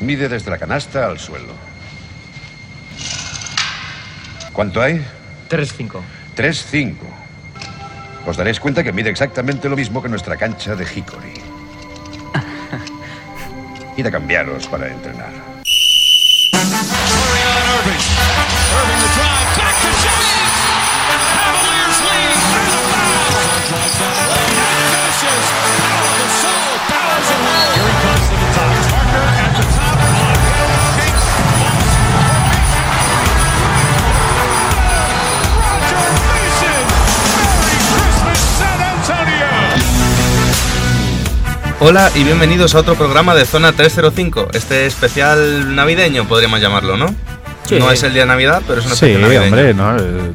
Mide desde la canasta al suelo. ¿Cuánto hay? 3-5. 3-5. Os daréis cuenta que mide exactamente lo mismo que nuestra cancha de Hickory. Id a cambiaros para entrenar. Hola y bienvenidos a otro programa de Zona 305, este especial navideño podríamos llamarlo, ¿no? Sí. No es el día de Navidad, pero es un Sí, especial navideño. hombre, ¿no? Eh,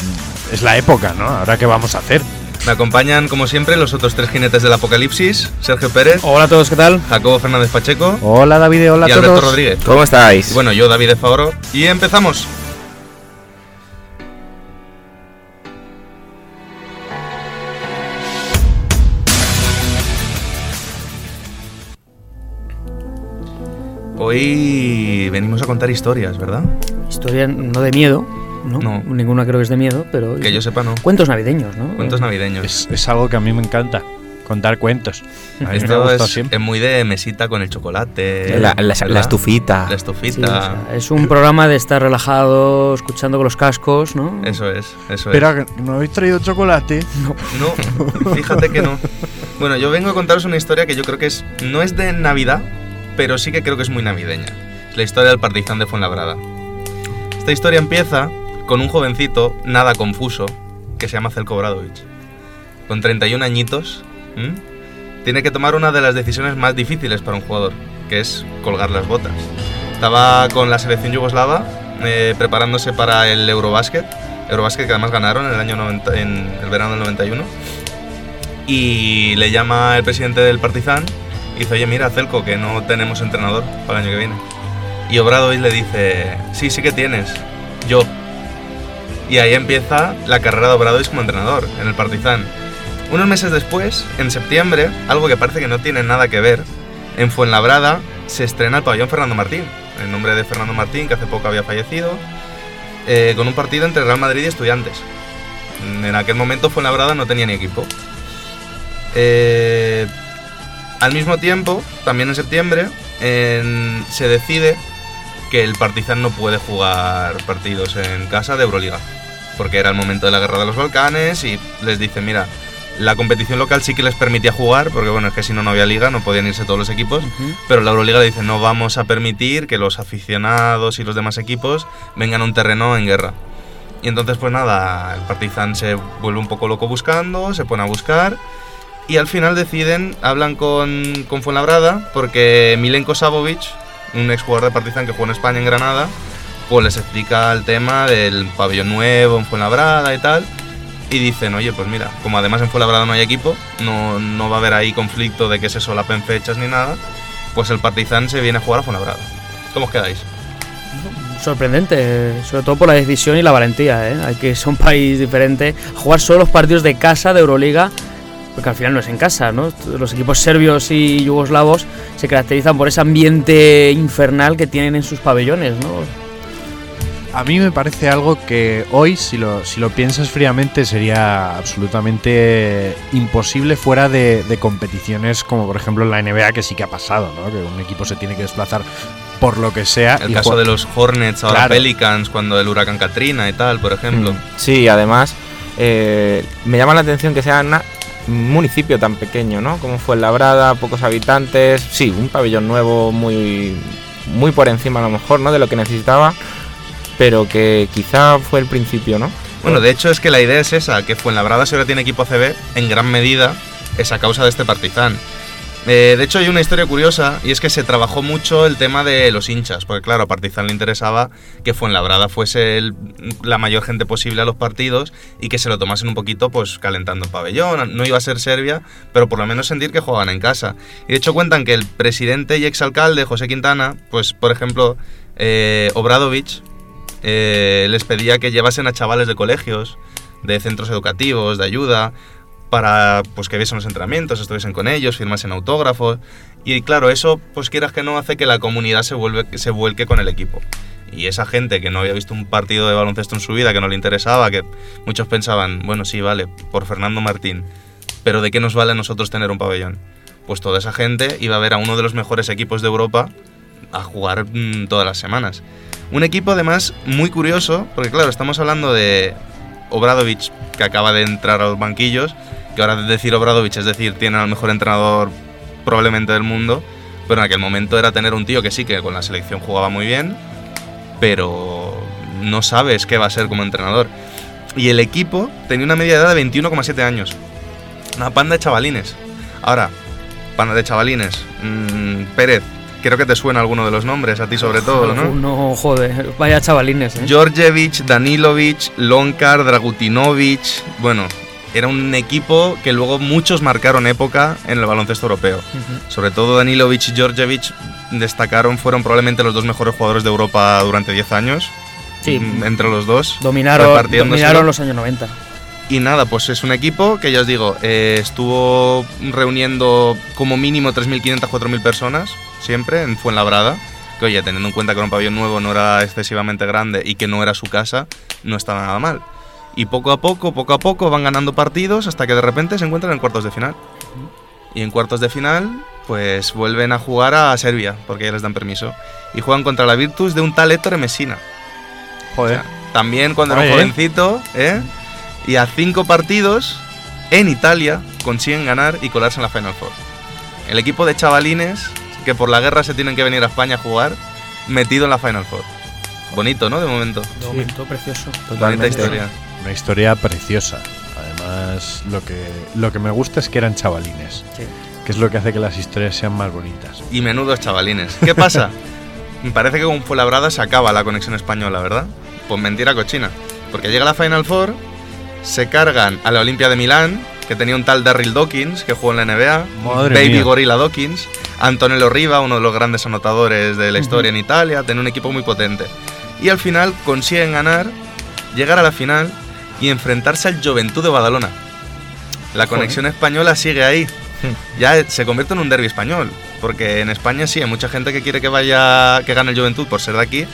Es la época, ¿no? Ahora qué vamos a hacer. Me acompañan, como siempre, los otros tres jinetes del apocalipsis, Sergio Pérez, Hola a todos, ¿qué tal? Jacobo Fernández Pacheco Hola David, hola y a Alberto todos. Rodríguez. ¿Cómo estáis? Y bueno, yo, David de Favoro, y empezamos. Hoy venimos a contar historias, ¿verdad? Historia no de miedo, ¿no? No. Ninguna creo que es de miedo, pero... Que yo sepa, no. Cuentos navideños, ¿no? Cuentos navideños. Es, es algo que a mí me encanta, contar cuentos. A mí me Esto gusta es, siempre. es muy de mesita con el chocolate. la, la- la estufita. La Sí, estufita. o sea, es un programa de estar relajado, escuchando con los cascos, ¿no? Eso es, eso Espera, que ¿no habéis traído chocolate? es. No, fíjate que no. Bueno, yo vengo a contaros una historia que yo creo que es no es de Navidad, pero sí que creo que es muy navideña. Es la historia del partizan de Fuenlabrada. Esta historia empieza con un jovencito nada confuso que se llama Zelko Bradovich. Con 31 añitos, tiene que tomar una de las decisiones más difíciles para un jugador, que es colgar las botas. Estaba con la selección yugoslava eh, preparándose para el Eurobasket, Eurobasket que además ganaron en el año 90 en el verano del 91. Y le llama el presidente del Partizan y dice, oye, mira, Celco, que no tenemos entrenador para el año que viene. Y Obradovic le dice, sí, sí que tienes, yo. Y ahí empieza la carrera de Obradovic como entrenador en el Partizan. Unos meses después, en septiembre, algo que parece que no tiene nada que ver, en Fuenlabrada se estrena el pabellón Fernando Martín, en nombre de Fernando Martín, que hace poco había fallecido, eh, con un partido entre Real Madrid y Estudiantes. En aquel momento Fuenlabrada no tenía ni equipo. Eh, al mismo tiempo, también en septiembre, en- se decide que el Partizan no puede jugar partidos en casa de Euroliga, porque era el momento de la guerra de los Balcanes y les dice, mira, la competición local sí que les permitía jugar, porque bueno, es que si no, no había liga, no podían irse todos los equipos, pero la Euroliga le dice, no vamos a permitir que los aficionados y los demás equipos vengan a un terreno en guerra. Y entonces, pues nada, el Partizan se vuelve un poco loco buscando, se pone a buscar y al final deciden, hablan con, con Fuenlabrada porque Milenko Savovic, un exjugador de Partizan que jugó en España en Granada, pues les explica el tema del pabellón nuevo en Fuenlabrada y tal. Y dicen, oye, pues mira, como además en Fuenlabrada no hay equipo, no, no va a haber ahí conflicto de que se solapen fechas ni nada, pues el Partizan se viene a jugar a Fuenlabrada. ¿Cómo os quedáis? Sorprendente, sobre todo por la decisión y la valentía, ¿eh? Que es un país diferente. Jugar solo los partidos de casa de Euroliga, porque al final no es en casa, ¿no? Los equipos serbios y yugoslavos se caracterizan por ese ambiente infernal que tienen en sus pabellones, ¿no? A mí me parece algo que hoy, si lo, si lo piensas fríamente, sería absolutamente imposible fuera de, de competiciones como por ejemplo en la NBA, que sí que ha pasado, ¿no? Que un equipo se tiene que desplazar por lo que sea. El y caso de los Hornets, ahora Claro. Pelicans, cuando el huracán Katrina y tal, por ejemplo. Mm, Sí, además, eh, me llama la atención que sea una- un municipio tan pequeño, ¿no? Como fue Labrada, pocos habitantes. Sí, un pabellón nuevo muy, muy por encima a lo mejor, ¿no? De lo que necesitaba, pero que quizá fue el principio, ¿no? Bueno, de hecho es que la idea es esa, que Fuenlabrada si ahora tiene equipo CB, en gran medida es a causa de este Partizan. Eh, de hecho hay una historia curiosa y es que se trabajó mucho el tema de los hinchas, porque claro, a Partizan le interesaba que Fuenlabrada fuese la mayor gente posible a los partidos y que se lo tomasen un poquito pues calentando el pabellón. No iba a ser Serbia, pero por lo menos sentir que jugaban en casa. Y de hecho cuentan que el presidente y exalcalde José Quintana, pues por ejemplo, eh, eh, les pedía que llevasen a chavales de colegios, de centros educativos, de ayuda, para pues que viesen los entrenamientos, estuviesen con ellos, firmasen autógrafos. Y claro, eso, pues quieras que no, hace que la comunidad se, vuelve, se vuelque con el equipo. Y esa gente que no había visto un partido de baloncesto en su vida, que no le interesaba, que muchos pensaban, bueno, sí, vale, por Fernando Martín, pero ¿de qué nos vale a nosotros tener un pabellón? Pues toda esa gente iba a ver a uno de los mejores equipos de Europa a jugar mm, todas las semanas. Un equipo además muy curioso, porque claro, estamos hablando de Obradovic, que acaba de entrar a los banquillos, que ahora de decir Obradovic es decir, tiene al mejor entrenador probablemente del mundo, pero en aquel momento era tener un tío que sí, que con la selección jugaba muy bien, pero no sabes qué va a ser como entrenador. Y el equipo tenía una media de edad de 21,7 años. Una panda de chavalines. Ahora, panda de chavalines. mm, Pérez, creo que te suena alguno de los nombres, a ti sobre todo, ¿no? No, joder, vaya chavalines, ¿eh? Georgievich, Danilovic, Lonkar, Dragutinovic. Bueno, era un equipo que luego muchos marcaron época en el baloncesto europeo. Sobre todo Danilovic y Georgievich destacaron, fueron probablemente los dos mejores jugadores de Europa durante 10 años. Sí. Mm, Entre los dos. Dominaron, dominaron los años 90. Y nada, pues es un equipo que ya os digo, eh, estuvo reuniendo como mínimo 3.500, 4.000 personas, siempre, en Fuenlabrada. Que oye, teniendo en cuenta que era un pabellón nuevo, no era excesivamente grande y que no era su casa, no estaba nada mal. Y poco a poco, poco a poco van ganando partidos hasta que de repente se encuentran en cuartos de final. Y en cuartos de final, pues vuelven a jugar a Serbia, porque ya les dan permiso. Y juegan contra la Virtus de un tal Ettore Messina. Joder. O sea, también cuando era un Oye. jovencito, ¿eh? Y a cinco partidos en Italia consiguen ganar y colarse en la Final Four. El equipo de chavalines que por la guerra se tienen que venir a España a jugar, metido en la Final Four. Bonito, ¿no? De momento. De momento, precioso. Bonita Totalmente. historia. Una historia preciosa. Además, lo que, lo que me gusta es que eran chavalines, Sí. que es lo que hace que las historias sean más bonitas. Y menudos chavalines. ¿Qué pasa? Me parece que con Fuenlabrada se acaba la conexión española, ¿verdad? Pues mentira cochina. Porque llega la Final Four, se cargan a la Olimpia de Milán, que tenía un tal Darryl Dawkins, que jugó en la NBA, Madre Baby mía. Gorilla Dawkins, Antonello Riva, uno de los grandes anotadores de la historia en Italia, tenía un equipo muy potente. Y al final consiguen ganar, llegar a la final y enfrentarse al Juventud de Badalona. La conexión española sigue ahí. Ya eh, se convierte en un derby español. Porque en España sí, hay mucha gente que quiere que vaya, que gane el Juventud por ser de aquí.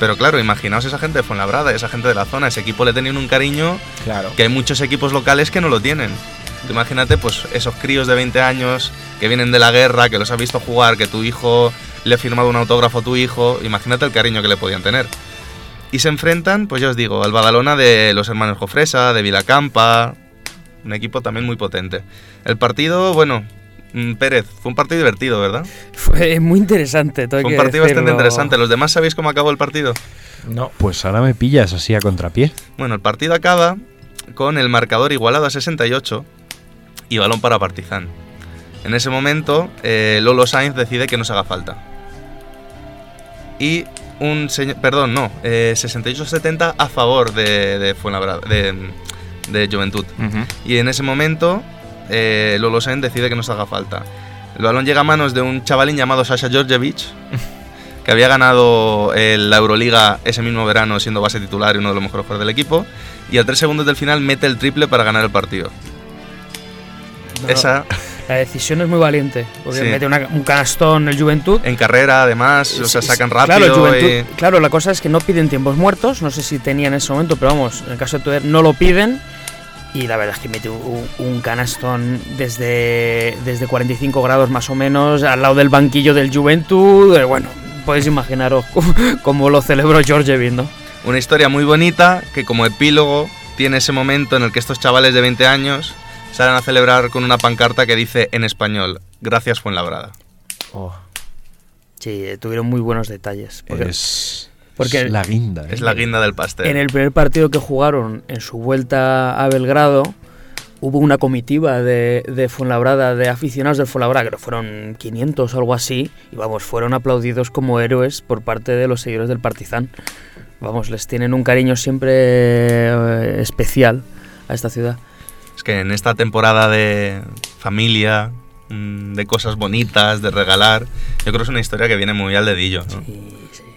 Pero claro, imaginaos esa gente de Fuenlabrada, esa gente de la zona, ese equipo le tenían un cariño Claro. que hay muchos equipos locales que no lo tienen. Tú imagínate, pues, esos críos de 20 años que vienen de la guerra, que los has visto jugar, que tu hijo le ha firmado un autógrafo a tu hijo, imagínate el cariño que le podían tener. Y se enfrentan, pues ya os digo, al Badalona de los hermanos Jofresa, de Vilacampa, un equipo también muy potente. El partido, bueno, mm, Pérez, fue un partido divertido, ¿verdad? Fue muy interesante. tengo Fue un que partido bastante interesante. ¿Los demás sabéis cómo acabó el partido? No. Pues ahora me pillas así a contrapié. Bueno, el partido acaba con el marcador igualado a 68 y balón para Partizan. En ese momento, eh, Lolo Sainz decide que no se haga falta. Y un señor. Perdón, no. eh, 68-70 a favor de, de Fuenlabrada. De, de Juventud. Y en ese momento, eh, Lolo Sainz decide que no se haga falta. El balón llega a manos de un chavalín llamado Sasha Georgievich, que había ganado eh, la Euroliga ese mismo verano siendo base titular y uno de los mejores jugadores del equipo. Y a tres segundos del final mete el triple para ganar el partido. No, Esa, La decisión es muy valiente. Porque Sí. mete una- un canastón el Juventud. en carrera, además, o sea, sacan rápido. Claro, Juventud- y- claro, la cosa es que no piden tiempos muertos. No sé si tenía en ese momento, pero vamos, en el caso de Tuer no lo piden. Y la verdad es que mete un, un canastón desde, desde 45 grados más o menos al lado del banquillo del Juventud. Eh, Bueno, podéis imaginaros cómo lo celebró Georgievich, ¿no? Una historia muy bonita que como epílogo tiene ese momento en el que estos chavales de 20 años salen a celebrar con una pancarta que dice en español, gracias Fuenlabrada. Oh. Sí, eh, tuvieron muy buenos detalles. Porque Es, porque es la guinda. ¿eh? Es la guinda del pastel. en el primer partido que jugaron en su vuelta a Belgrado, hubo una comitiva de, de Fuenlabrada, de aficionados del Fuenlabrada, creo que fueron 500 o algo así, y vamos, fueron aplaudidos como héroes por parte de los seguidores del Partizan. Vamos, les tienen un cariño siempre eh, especial a esta ciudad. Es que en esta temporada de familia, mm, de cosas bonitas, de regalar, yo creo que es una historia que viene muy al dedillo. ¿no?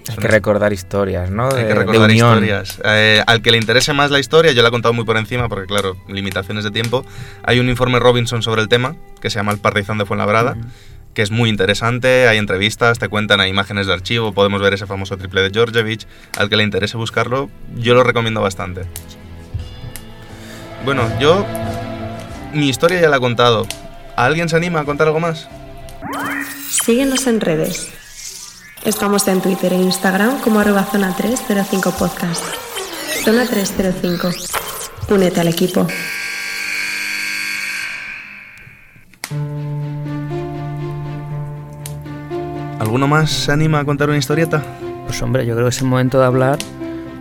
Hay que recordar historias, ¿no? Hay De, que de recordar unión. historias. Eh, al que le interese más la historia, yo la he contado muy por encima, porque claro, limitaciones de tiempo. Hay un informe Robinson sobre el tema, que se llama El Partizan de Fuenlabrada, que es muy interesante, hay entrevistas, te cuentan, hay imágenes de archivo, podemos ver ese famoso triple de Djordjevic, al que le interese buscarlo, yo lo recomiendo bastante. Bueno, yo mi historia ya la he contado. ¿Alguien se anima a contar algo más? Síguenos en redes. Estamos en Twitter e Instagram como arroba zona 305 podcast. Zona 305. Únete al equipo. ¿Alguno más se anima a contar una historieta? Pues hombre, yo creo que es el momento de hablar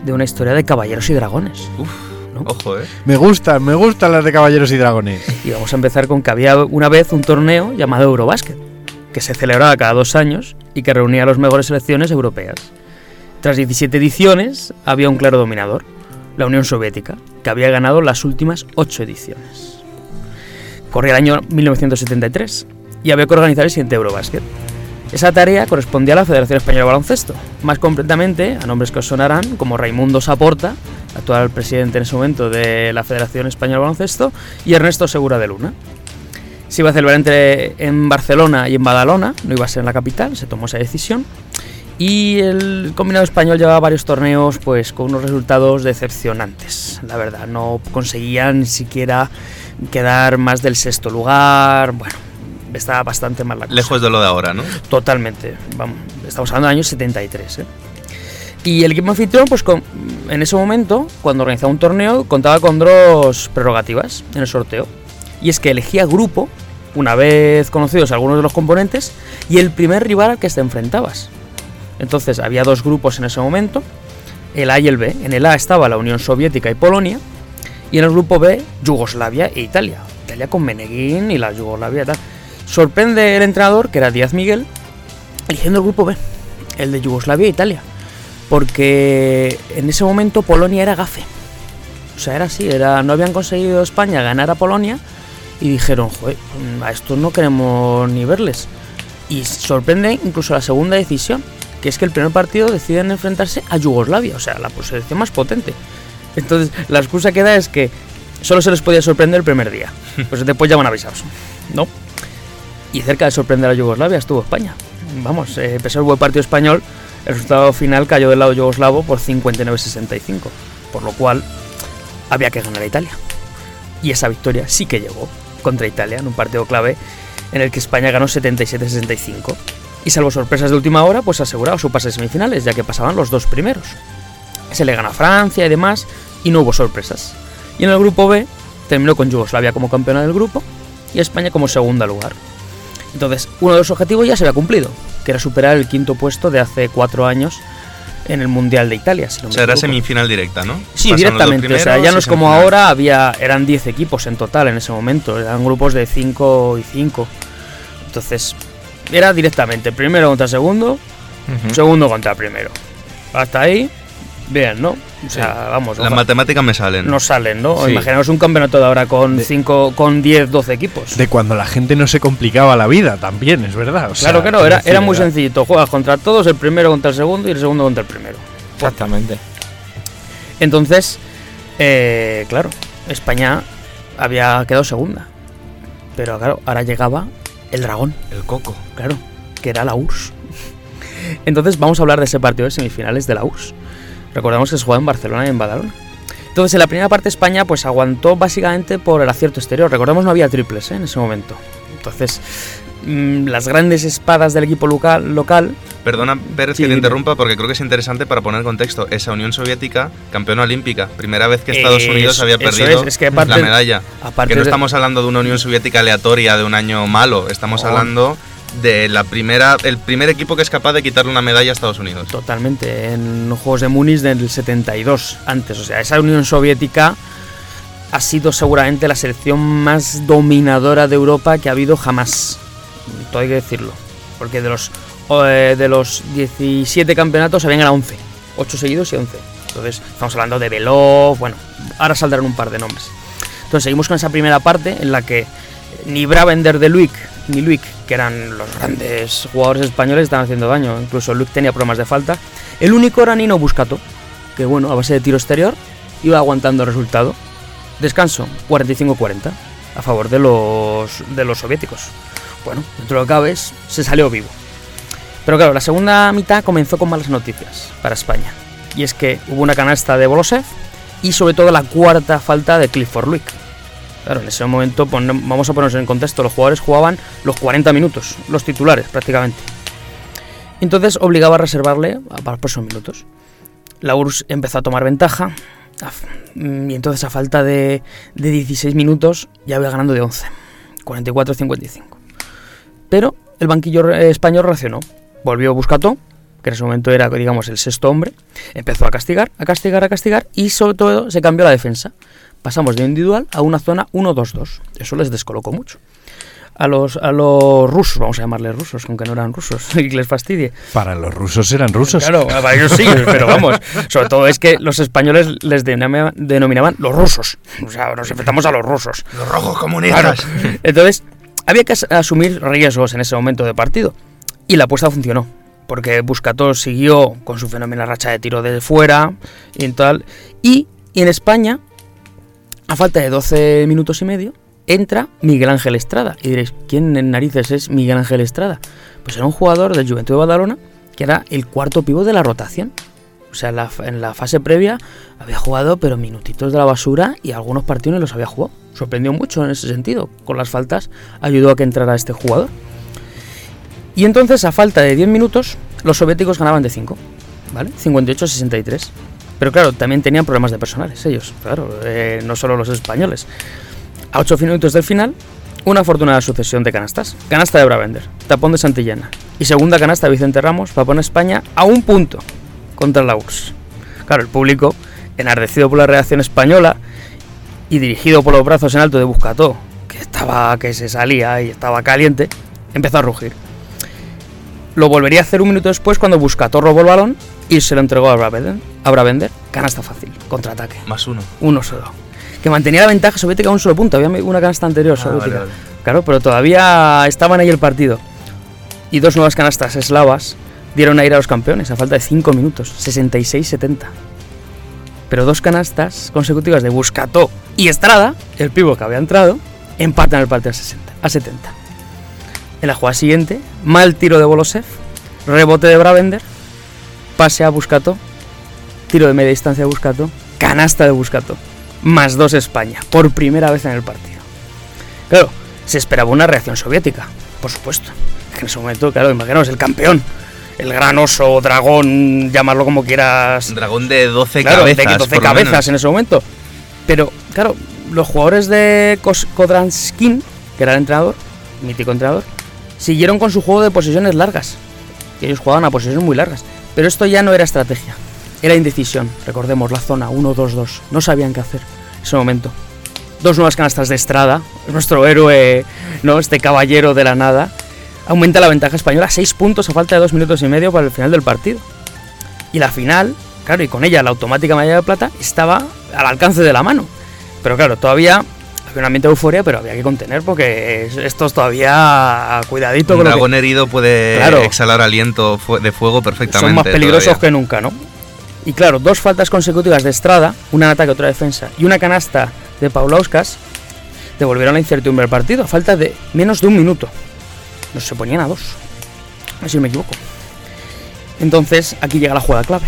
de una historia de caballeros y dragones. Uf, ¿no? ojo, ¿eh? Me gustan, me gustan las de Caballeros y Dragones. Y vamos a empezar con que había una vez un torneo llamado Eurobasket, que se celebraba cada dos años y que reunía a las mejores selecciones europeas. Tras 17 ediciones, había un claro dominador, la Unión Soviética, que había ganado las últimas 8 ediciones. Corría el año 1973 y había que organizar el siguiente Eurobasket. Esa tarea correspondía a la Federación Española de Baloncesto, más concretamente a nombres que os sonarán como Raimundo Saporta, actual presidente en ese momento de la Federación Española de Baloncesto, y Ernesto Segura de Luna. Se iba a celebrar entre, en Barcelona y en Badalona, no iba a ser en la capital, se tomó esa decisión. Y el combinado español llevaba varios torneos pues con unos resultados decepcionantes, la verdad, no conseguían siquiera quedar más del sexto lugar, bueno, estaba bastante mal la cosa. Lejos de lo de ahora, ¿no? Totalmente. Vamos, estamos hablando del año 73. ¿eh? Y el equipo anfitrión, pues con- en ese momento, cuando organizaba un torneo, contaba con dos prerrogativas en el sorteo. Y es que elegía grupo, una vez conocidos algunos de los componentes, y el primer rival al que te enfrentabas. Entonces había dos grupos en ese momento, el A y el B. En el A estaba la Unión Soviética y Polonia, y en el grupo B, Yugoslavia e Italia. Italia con Meneguín y la Yugoslavia y tal. Sorprende el entrenador, que era Díaz Miguel, eligiendo el grupo B, el de Yugoslavia e Italia. Porque en ese momento Polonia era gafe. O sea, era así, era, no habían conseguido España ganar a Polonia y dijeron, joder, a estos no queremos ni verles. Y sorprende incluso la segunda decisión, que es que el primer partido deciden enfrentarse a Yugoslavia, o sea, la selección más potente. Entonces, la excusa que da es que solo se les podía sorprender el primer día. Pues después ya van avisados, ¿no? Y cerca de sorprender a Yugoslavia estuvo España. Vamos, eh, pese al buen partido español, el resultado final cayó del lado yugoslavo por 59-65, por lo cual había que ganar a Italia. Y esa victoria sí que llegó contra Italia en un partido clave en el que España ganó 77-65. Y salvo sorpresas de última hora, pues aseguraba su pase a semifinales, ya que pasaban los dos primeros. Se le gana a Francia y demás, y no hubo sorpresas. Y en el grupo B terminó con Yugoslavia como campeona del grupo y España como segunda lugar. Entonces, uno de los objetivos ya se había cumplido, que era superar el quinto puesto de hace cuatro años en el Mundial de Italia. Si no O sea, era semifinal directa, ¿no? Sí, Pasan directamente. O sea, ya no es como ahora, había eran 10 equipos en total en ese momento. Eran grupos de 5 y 5. Entonces, era directamente primero contra segundo, segundo contra primero. Hasta ahí, bien, ¿no? O sea, vamos, Las matemáticas me salen. no salen, ¿no? Sí. Imaginaos un campeonato de ahora con 5, con 10, 12 equipos. De cuando la gente no se complicaba la vida, también, es verdad. o sea, claro que no, era, era muy sencillito. Juegas contra todos, el primero contra el segundo y el segundo contra el primero. Exactamente. Entonces, eh, claro, España había quedado segunda. Pero claro, ahora llegaba el dragón, El coco. claro, que era la URSS. Entonces vamos a hablar de ese partido de semifinales de la URSS. Recordamos que se jugaba en Barcelona y en Badalona. Entonces en la primera parte España pues aguantó básicamente por el acierto exterior. Recordemos no había triples ¿eh? en ese momento. Entonces mm, las grandes espadas del equipo local, local Perdona, Pérez, Sí, que te interrumpa porque creo que es interesante para poner contexto. Esa Unión Soviética, campeona olímpica, primera vez que Estados Eso- Unidos había perdido es, es que aparte- la medalla. aparte que no estamos hablando de una Unión Soviética aleatoria de un año malo, estamos No. hablando de la primera, el primer equipo que es capaz de quitarle una medalla a Estados Unidos. Totalmente, en los Juegos de Múnich del 72, antes. O sea, esa Unión Soviética ha sido seguramente la selección más dominadora de Europa que ha habido jamás. Todo hay que decirlo. Porque de los, eh, de los 17 campeonatos habían ganado 11. 8 seguidos y 11. Entonces, estamos hablando de Belov, bueno, ahora saldrán un par de nombres. Entonces, seguimos con esa primera parte en la que ni Bravender de Luik ni Luik, que eran los grandes jugadores españoles, estaban haciendo daño. Incluso Luik tenía problemas de falta. El único era Nino Buscato, que bueno, a base de tiro exterior, iba aguantando el resultado. Descanso, 45-40, a favor de los, de los soviéticos. bueno, dentro de lo que cabe, se salió vivo. Pero claro, la segunda mitad comenzó con malas noticias para España. Y es que hubo una canasta de Bolosev y sobre todo la cuarta falta de Clifford Luick. Claro, en ese momento pon- vamos a ponernos en contexto, los jugadores jugaban los 40 minutos, los titulares prácticamente. Entonces obligaba a reservarle a- para los próximos minutos. La URSS empezó a tomar ventaja y entonces a falta de, de 16 minutos ya iba ganando de 11, 44-55. Pero el banquillo eh, español reaccionó, volvió Buscató, que en ese momento era digamos el sexto hombre, empezó a castigar, a castigar, a castigar y sobre todo se cambió la defensa. Pasamos de individual a una zona 1-2-2. Eso les descolocó mucho. A los, a los rusos, vamos a llamarles rusos, aunque no eran rusos, y que les fastidie. Para los rusos eran rusos. Claro, para ellos sí, pero vamos. Sobre todo es que los españoles les denomina- denominaban los rusos. O sea, nos enfrentamos a los rusos. Los rojos Claro. comunistas. Entonces, había que as- asumir riesgos en ese momento de partido. Y la apuesta funcionó. Porque Buscató siguió con su fenomenal racha de tiro de fuera y tal. Y, y en España, a falta de 12 minutos y medio, entra Miguel Ángel Estrada. Y diréis, ¿quién en narices es Miguel Ángel Estrada? Pues era un jugador del Juventud de Badalona que era el cuarto pivo de la rotación. O sea, en la, fase previa había jugado, pero minutitos de la basura y algunos partidos no los había jugado. Sorprendió mucho en ese sentido. Con las faltas ayudó a que entrara este jugador. Y entonces, a falta de 10 minutos, los soviéticos ganaban de 5. ¿Vale? 58-63. Pero claro, también tenían problemas de personales ellos. Claro, eh, no solo los españoles. A 8 minutos del final, una afortunada sucesión de canastas. Canasta de Bravender, tapón de Santillana y segunda canasta de Vicente Ramos para poner España a un punto contra la URSS. Claro, el público, enardecido por la reacción española y dirigido por los brazos en alto de Buscató, que estaba que se salía y estaba caliente, empezó a rugir. Lo volvería a hacer un minuto después cuando Buscató robó el balón y se lo entregó a Bravender. A Bravender, canasta fácil, contraataque Más uno. uno solo. Que mantenía la ventaja soviética a un solo punto. Había una canasta anterior Ah, soviética. vale, vale. Claro, pero todavía estaban ahí el partido. Y dos nuevas canastas eslavas dieron aire a los campeones a falta de 5 minutos, 66-70. Pero dos canastas consecutivas de Buscató y Estrada, el pivo que había entrado, empatan el partido a, 60, a 70. En la jugada siguiente, mal tiro de Bolosev, rebote de Bravender, pase a Buscató, tiro de media distancia de Buscató, canasta de Buscató, más dos España, por primera vez en el partido. Claro, se esperaba una reacción soviética, por supuesto. En ese momento, claro, imaginaos, el campeón, el gran oso, dragón, llamarlo como quieras, Dragón de 12 claro, cabezas. de 12 por lo cabezas menos. en ese momento. Pero, claro, los jugadores de Kodranskin, que era el entrenador, mítico entrenador, siguieron con su juego de posesiones largas. Y ellos jugaban a posesiones muy largas. Pero esto ya no era estrategia, era indecisión. Recordemos la zona 1-2-2. No sabían qué hacer en ese momento. Dos nuevas canastas de Estrada, nuestro héroe, ¿no? Este caballero de la nada. Aumenta la ventaja española a 6 puntos a falta de 2 minutos y medio para el final del partido. Y la final, claro, y con ella la automática medalla de plata, estaba al alcance de la mano. Pero claro, todavía había un ambiente de euforia, pero había que contener porque es- esto es todavía cuidadito Un con que- dragón herido puede Claro. exhalar aliento de fuego perfectamente. son más peligrosos todavía. que nunca, ¿no? Y claro, dos faltas consecutivas de Estrada, una en ataque, otra defensa, y una canasta de Paulauskas, devolvieron la incertidumbre al partido a falta de menos de un minuto. No se ponían a dos. A ver si me equivoco. Entonces, aquí llega la jugada clave.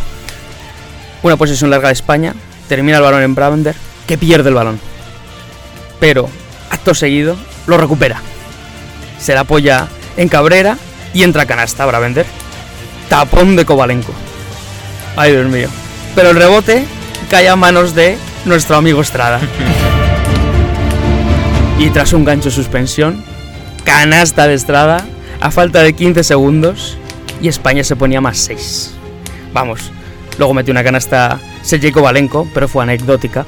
Una posesión larga de España, termina el balón en Bravender, que pierde el balón. Pero, acto seguido, lo recupera. Se la apoya en Cabrera y entra a canasta Bravender. Tapón de Kovalenko. Ay, Dios mío. Pero el rebote cae a manos de nuestro amigo Estrada. y tras un gancho suspensión, canasta de Estrada a falta de 15 segundos y España se ponía más 6. Vamos, luego metió una canasta Sergei Kovalenko, pero fue anecdótica.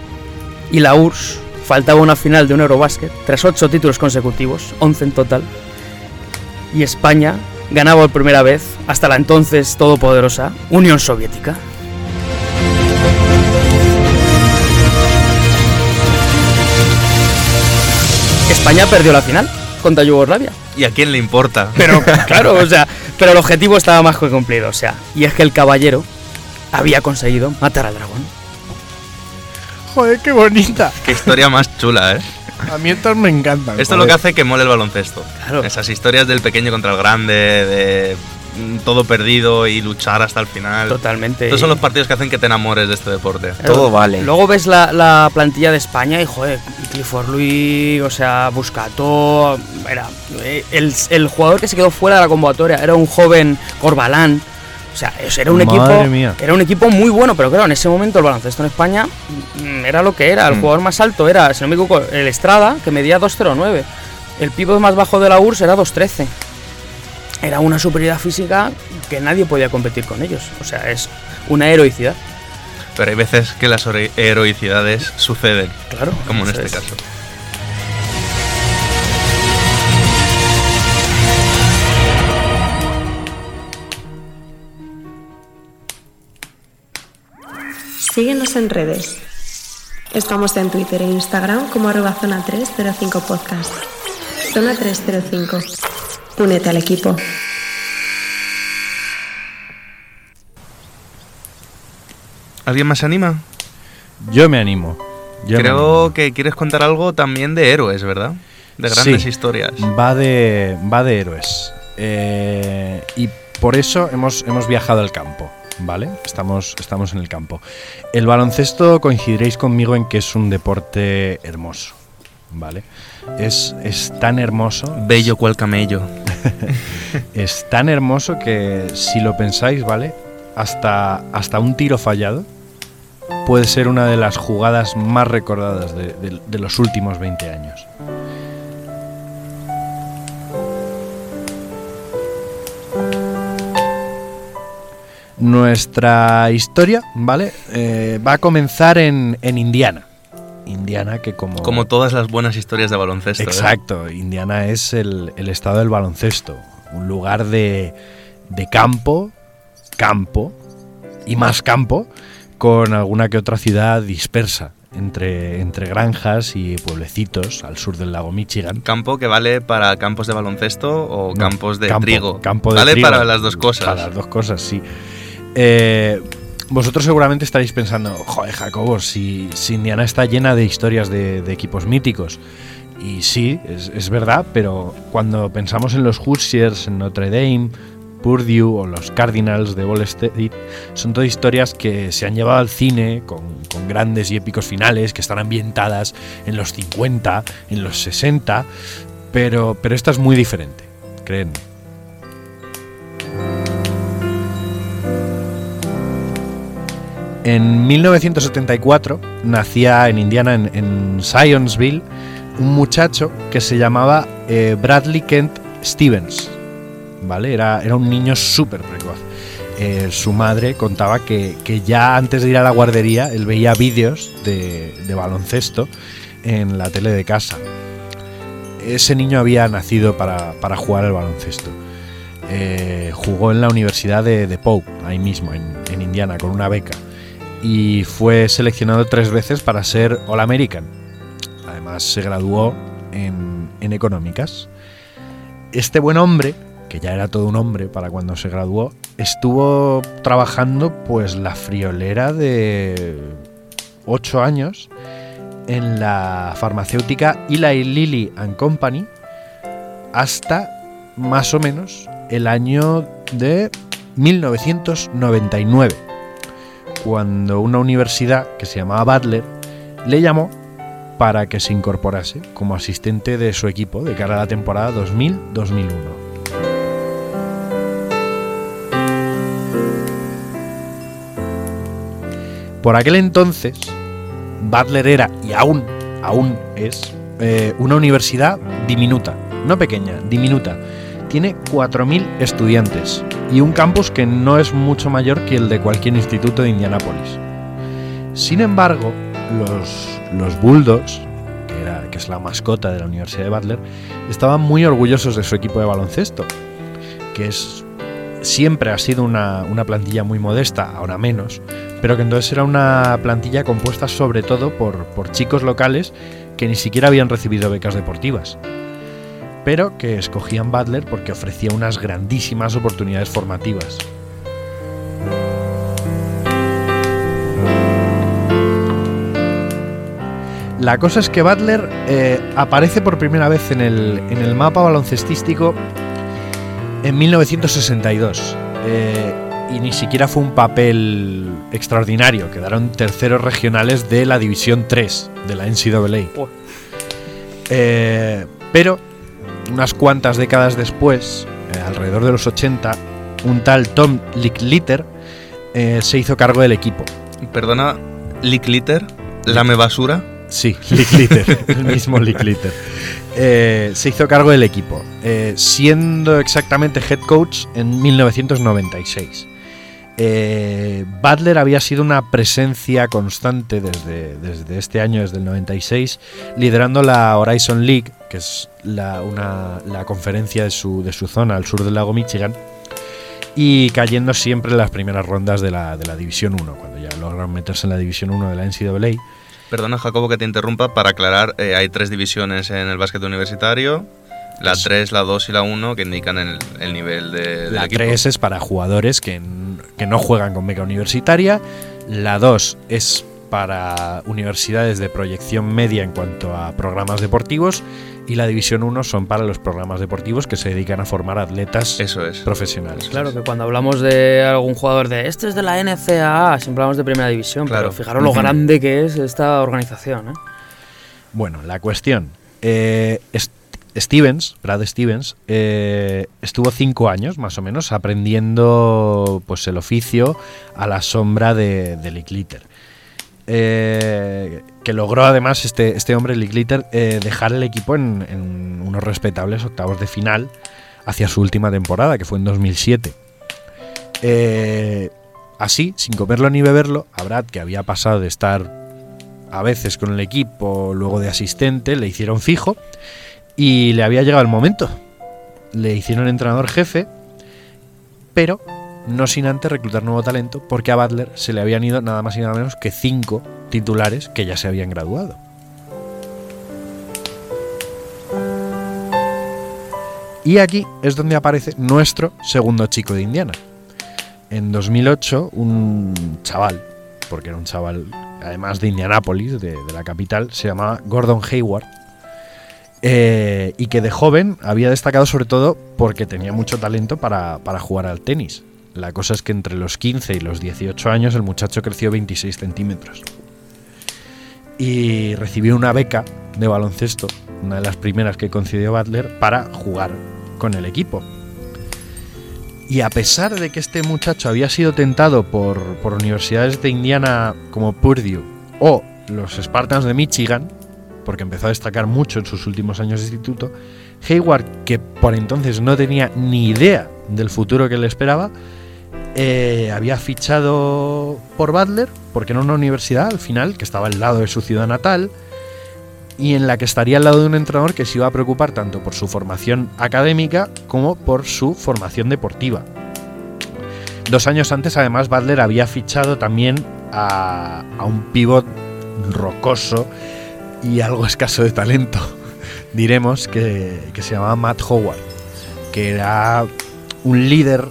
Y la URSS faltaba una final de un Eurobasket tras 8 títulos consecutivos, 11 en total. Y España ganaba por primera vez hasta la entonces todopoderosa Unión Soviética. España perdió la final contra Yugoslavia. ¿Y a quién le importa? Pero claro, o sea, pero el objetivo estaba más que cumplido, o sea, y es que el caballero había conseguido matar al dragón. Joder, qué bonita. Qué historia más chula, ¿eh? A mí estos me encantan. Esto es lo que hace que mole el baloncesto. Claro. Esas historias del pequeño contra el grande, de todo perdido y luchar hasta el final. Totalmente. Estos son los partidos que hacen que te enamores de este deporte. Todo vale. Luego ves la, la plantilla de España y, joder, Clifford Louis, o sea, Buscato. Era eh, el, el jugador que se quedó fuera de la convocatoria. Era un joven Corbalán. O sea, era un Madre equipo. mía. Era un equipo muy bueno, pero claro, en ese momento el baloncesto en España mm, era lo que era. El Mm. jugador más alto era, si no me equivoco, el Estrada, que medía 2'09. El pívot más bajo de la URSS era 2'13. Era una superioridad física que nadie podía competir con ellos. O sea, es una heroicidad. Pero hay veces que las hero- heroicidades suceden, Claro. como en este es. caso. Síguenos en redes. Estamos en Twitter e Instagram como arroba zona 305 podcast. Zona 305. Únete al equipo. ¿Alguien más se anima? Yo me animo. Yo me Creo animo. que quieres contar algo también de héroes, ¿verdad? De grandes Sí. historias. Va de, va de héroes. Eh, y por eso hemos, hemos viajado al campo, ¿vale? Estamos, estamos en el campo. El baloncesto coincidiréis conmigo en que es un deporte hermoso, ¿vale? Es, es tan hermoso. Bello cual camello. Es tan hermoso que si lo pensáis, ¿vale? Hasta, hasta un tiro fallado puede ser una de las jugadas más recordadas de, de- de los últimos 20 años. Nuestra historia, ¿vale? Eh, va a comenzar en, en Indiana. Indiana que como... Como todas las buenas historias de baloncesto. ¿eh? Exacto, Indiana es el, el estado del baloncesto, un lugar de, de campo, campo y más campo, con alguna que otra ciudad dispersa entre, entre granjas y pueblecitos al sur del lago Michigan. Campo que vale para campos de baloncesto o No, campos de campo, trigo. campo de vale trigo. para las dos cosas. Para las dos cosas, sí. Eh, vosotros seguramente estaréis pensando, joder, Jacobo, si, Indiana está llena de historias de, equipos míticos. Y sí, es, es verdad, pero cuando pensamos en los Hoosiers, en Notre Dame, Purdue o los Cardinals de Ball State, son todas historias que se han llevado al cine con, grandes y épicos finales, que están ambientadas en los 50, en los 60, pero, pero esta es muy diferente, créanme. En 1974 nacía en Indiana, en, en un muchacho que se llamaba eh, Bradley Kent Stevens. ¿Vale? Era, era un niño súper precoz. Eh, su madre contaba que, que ya antes de ir a la guardería él veía vídeos de, baloncesto en la tele de casa. Ese niño había nacido para, para jugar al baloncesto. Eh, jugó en la Universidad de, de Poe, ahí mismo, en Indiana, con una beca y fue seleccionado tres veces para ser All American. Además se graduó en, en económicas. Este buen hombre, que ya era todo un hombre para cuando se graduó, estuvo trabajando pues la friolera de ocho años en la farmacéutica Eli Lilly and Company hasta más o menos el año de 1999 cuando una universidad que se llamaba Butler le llamó para que se incorporase como asistente de su equipo de cara a la temporada 2000-2001. Por aquel entonces, Butler era y aún, aún es eh, una universidad diminuta, no pequeña, diminuta. Tiene 4.000 estudiantes y un campus que no es mucho mayor que el de cualquier instituto de Indianápolis. Sin embargo, los, los Bulldogs, que, es la mascota de la Universidad de Butler, estaban muy orgullosos de su equipo de baloncesto, que es siempre ha sido una, una plantilla muy modesta, ahora menos, pero que entonces era una plantilla compuesta sobre todo por, por chicos locales que ni siquiera habían recibido becas deportivas pero que escogían Butler porque ofrecía unas grandísimas oportunidades formativas. La cosa es que Butler eh, aparece por primera vez en el, en el mapa baloncestístico en 1962. eh, y ni siquiera fue un papel extraordinario. Quedaron terceros regionales de la División 3 de la NCAA. Eh, pero unas cuantas décadas después, eh, alrededor de los 80, un tal Tom Licklitter eh, se hizo cargo del equipo. Perdona, Lick Litter, Lame Basura. Sí, Licklitter, el mismo Licklitter. Eh, se hizo cargo del equipo, siendo exactamente head coach en 1996. Eh, Butler había sido una presencia constante desde, desde este año, desde el 96, liderando la Horizon League, que es la, una- la conferencia de su, de su zona al sur del lago Michigan, y cayendo siempre en las primeras rondas de la, de la División 1, cuando ya lograron meterse en la División 1 de la NCAA. Perdona, Jacobo, que te interrumpa. Para aclarar, eh, hay tres divisiones en el básquet universitario. La 3, la 2 y la 1 que indican el, el nivel de, La equipo. 3 es para jugadores que, que no juegan con beca universitaria. La 2 es para universidades de proyección media en cuanto a programas deportivos. Y la División 1 son para los programas deportivos que se dedican a formar atletas Eso es. profesionales. Claro que cuando hablamos de algún jugador de este es de la NCAA, siempre hablamos de primera división, Claro. pero fijaros lo grande que es esta organización. ¿eh? Bueno, la cuestión. eh, Stevens, Brad Stevens, eh, estuvo cinco años más o menos aprendiendo pues el oficio a la sombra de, de Lick Litter. Eh, que logró además este, este hombre, Lick Litter, eh, dejar el equipo en, unos respetables octavos de final hacia su última temporada, que fue en 2007. Eh, así, sin comerlo ni beberlo, a Brad, que había pasado de estar a veces con el equipo, luego de asistente, le hicieron fijo y le había llegado el momento. Le hicieron entrenador jefe, pero no sin antes reclutar nuevo talento, porque a Butler se le habían ido nada más y nada menos que cinco titulares que ya se habían graduado. Y aquí es donde aparece nuestro segundo chico de Indiana. En 2008, un chaval, porque era un chaval además de Indianápolis, de, de la capital, se llamaba Gordon Hayward. eh, y que de joven había destacado sobre todo porque tenía mucho talento para, para jugar al tenis. La cosa es que entre los 15 y los 18 años el muchacho creció 26 centímetros. Y recibió una beca de baloncesto, una de las primeras que concedió Butler, para jugar con el equipo. Y a pesar de que este muchacho había sido tentado por, por universidades de Indiana como Purdue o los Spartans de Michigan, porque empezó a destacar mucho en sus últimos años de instituto, Hayward, que por entonces no tenía ni idea del futuro que le esperaba, eh, había fichado por Butler, porque era una universidad al final que estaba al lado de su ciudad natal y en la que estaría al lado de un entrenador que se iba a preocupar tanto por su formación académica como por su formación deportiva. Dos años antes, además, Butler había fichado también a, a un pívot rocoso y algo escaso de talento, diremos, que, que se llamaba Matt Howard, que era un líder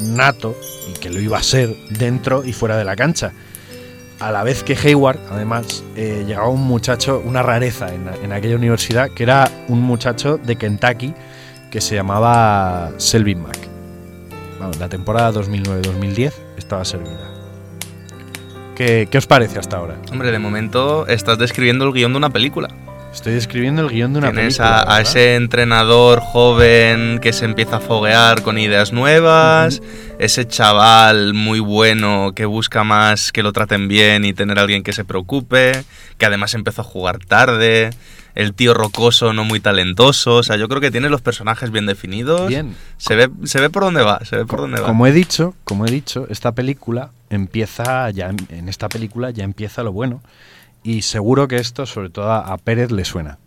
nato y que lo iba a ser dentro y fuera de la cancha. A la vez que Hayward, además, eh, llegaba un muchacho, una rareza en, en aquella universidad, que era un muchacho de Kentucky que se llamaba Selvin Mack. Vamos, la temporada 2009-2010 estaba servida. ¿Qué, ¿Qué os parece hasta ahora? Hombre, de momento estás describiendo el guion de una película. Estoy describiendo el guion de una Tienes película. a, a ese entrenador joven que se empieza a foguear con ideas nuevas, ese chaval muy bueno que busca más que lo traten bien y tener a alguien que se preocupe, que además empezó a jugar tarde, el tío rocoso no muy talentoso, o sea, yo creo que tiene los personajes bien definidos. Bien. Se ve, se ve por dónde va, se ve por dónde va. Como he dicho, como he dicho, esta película empieza ya en esta película ya empieza lo bueno y seguro que esto sobre todo a, a Pérez le suena.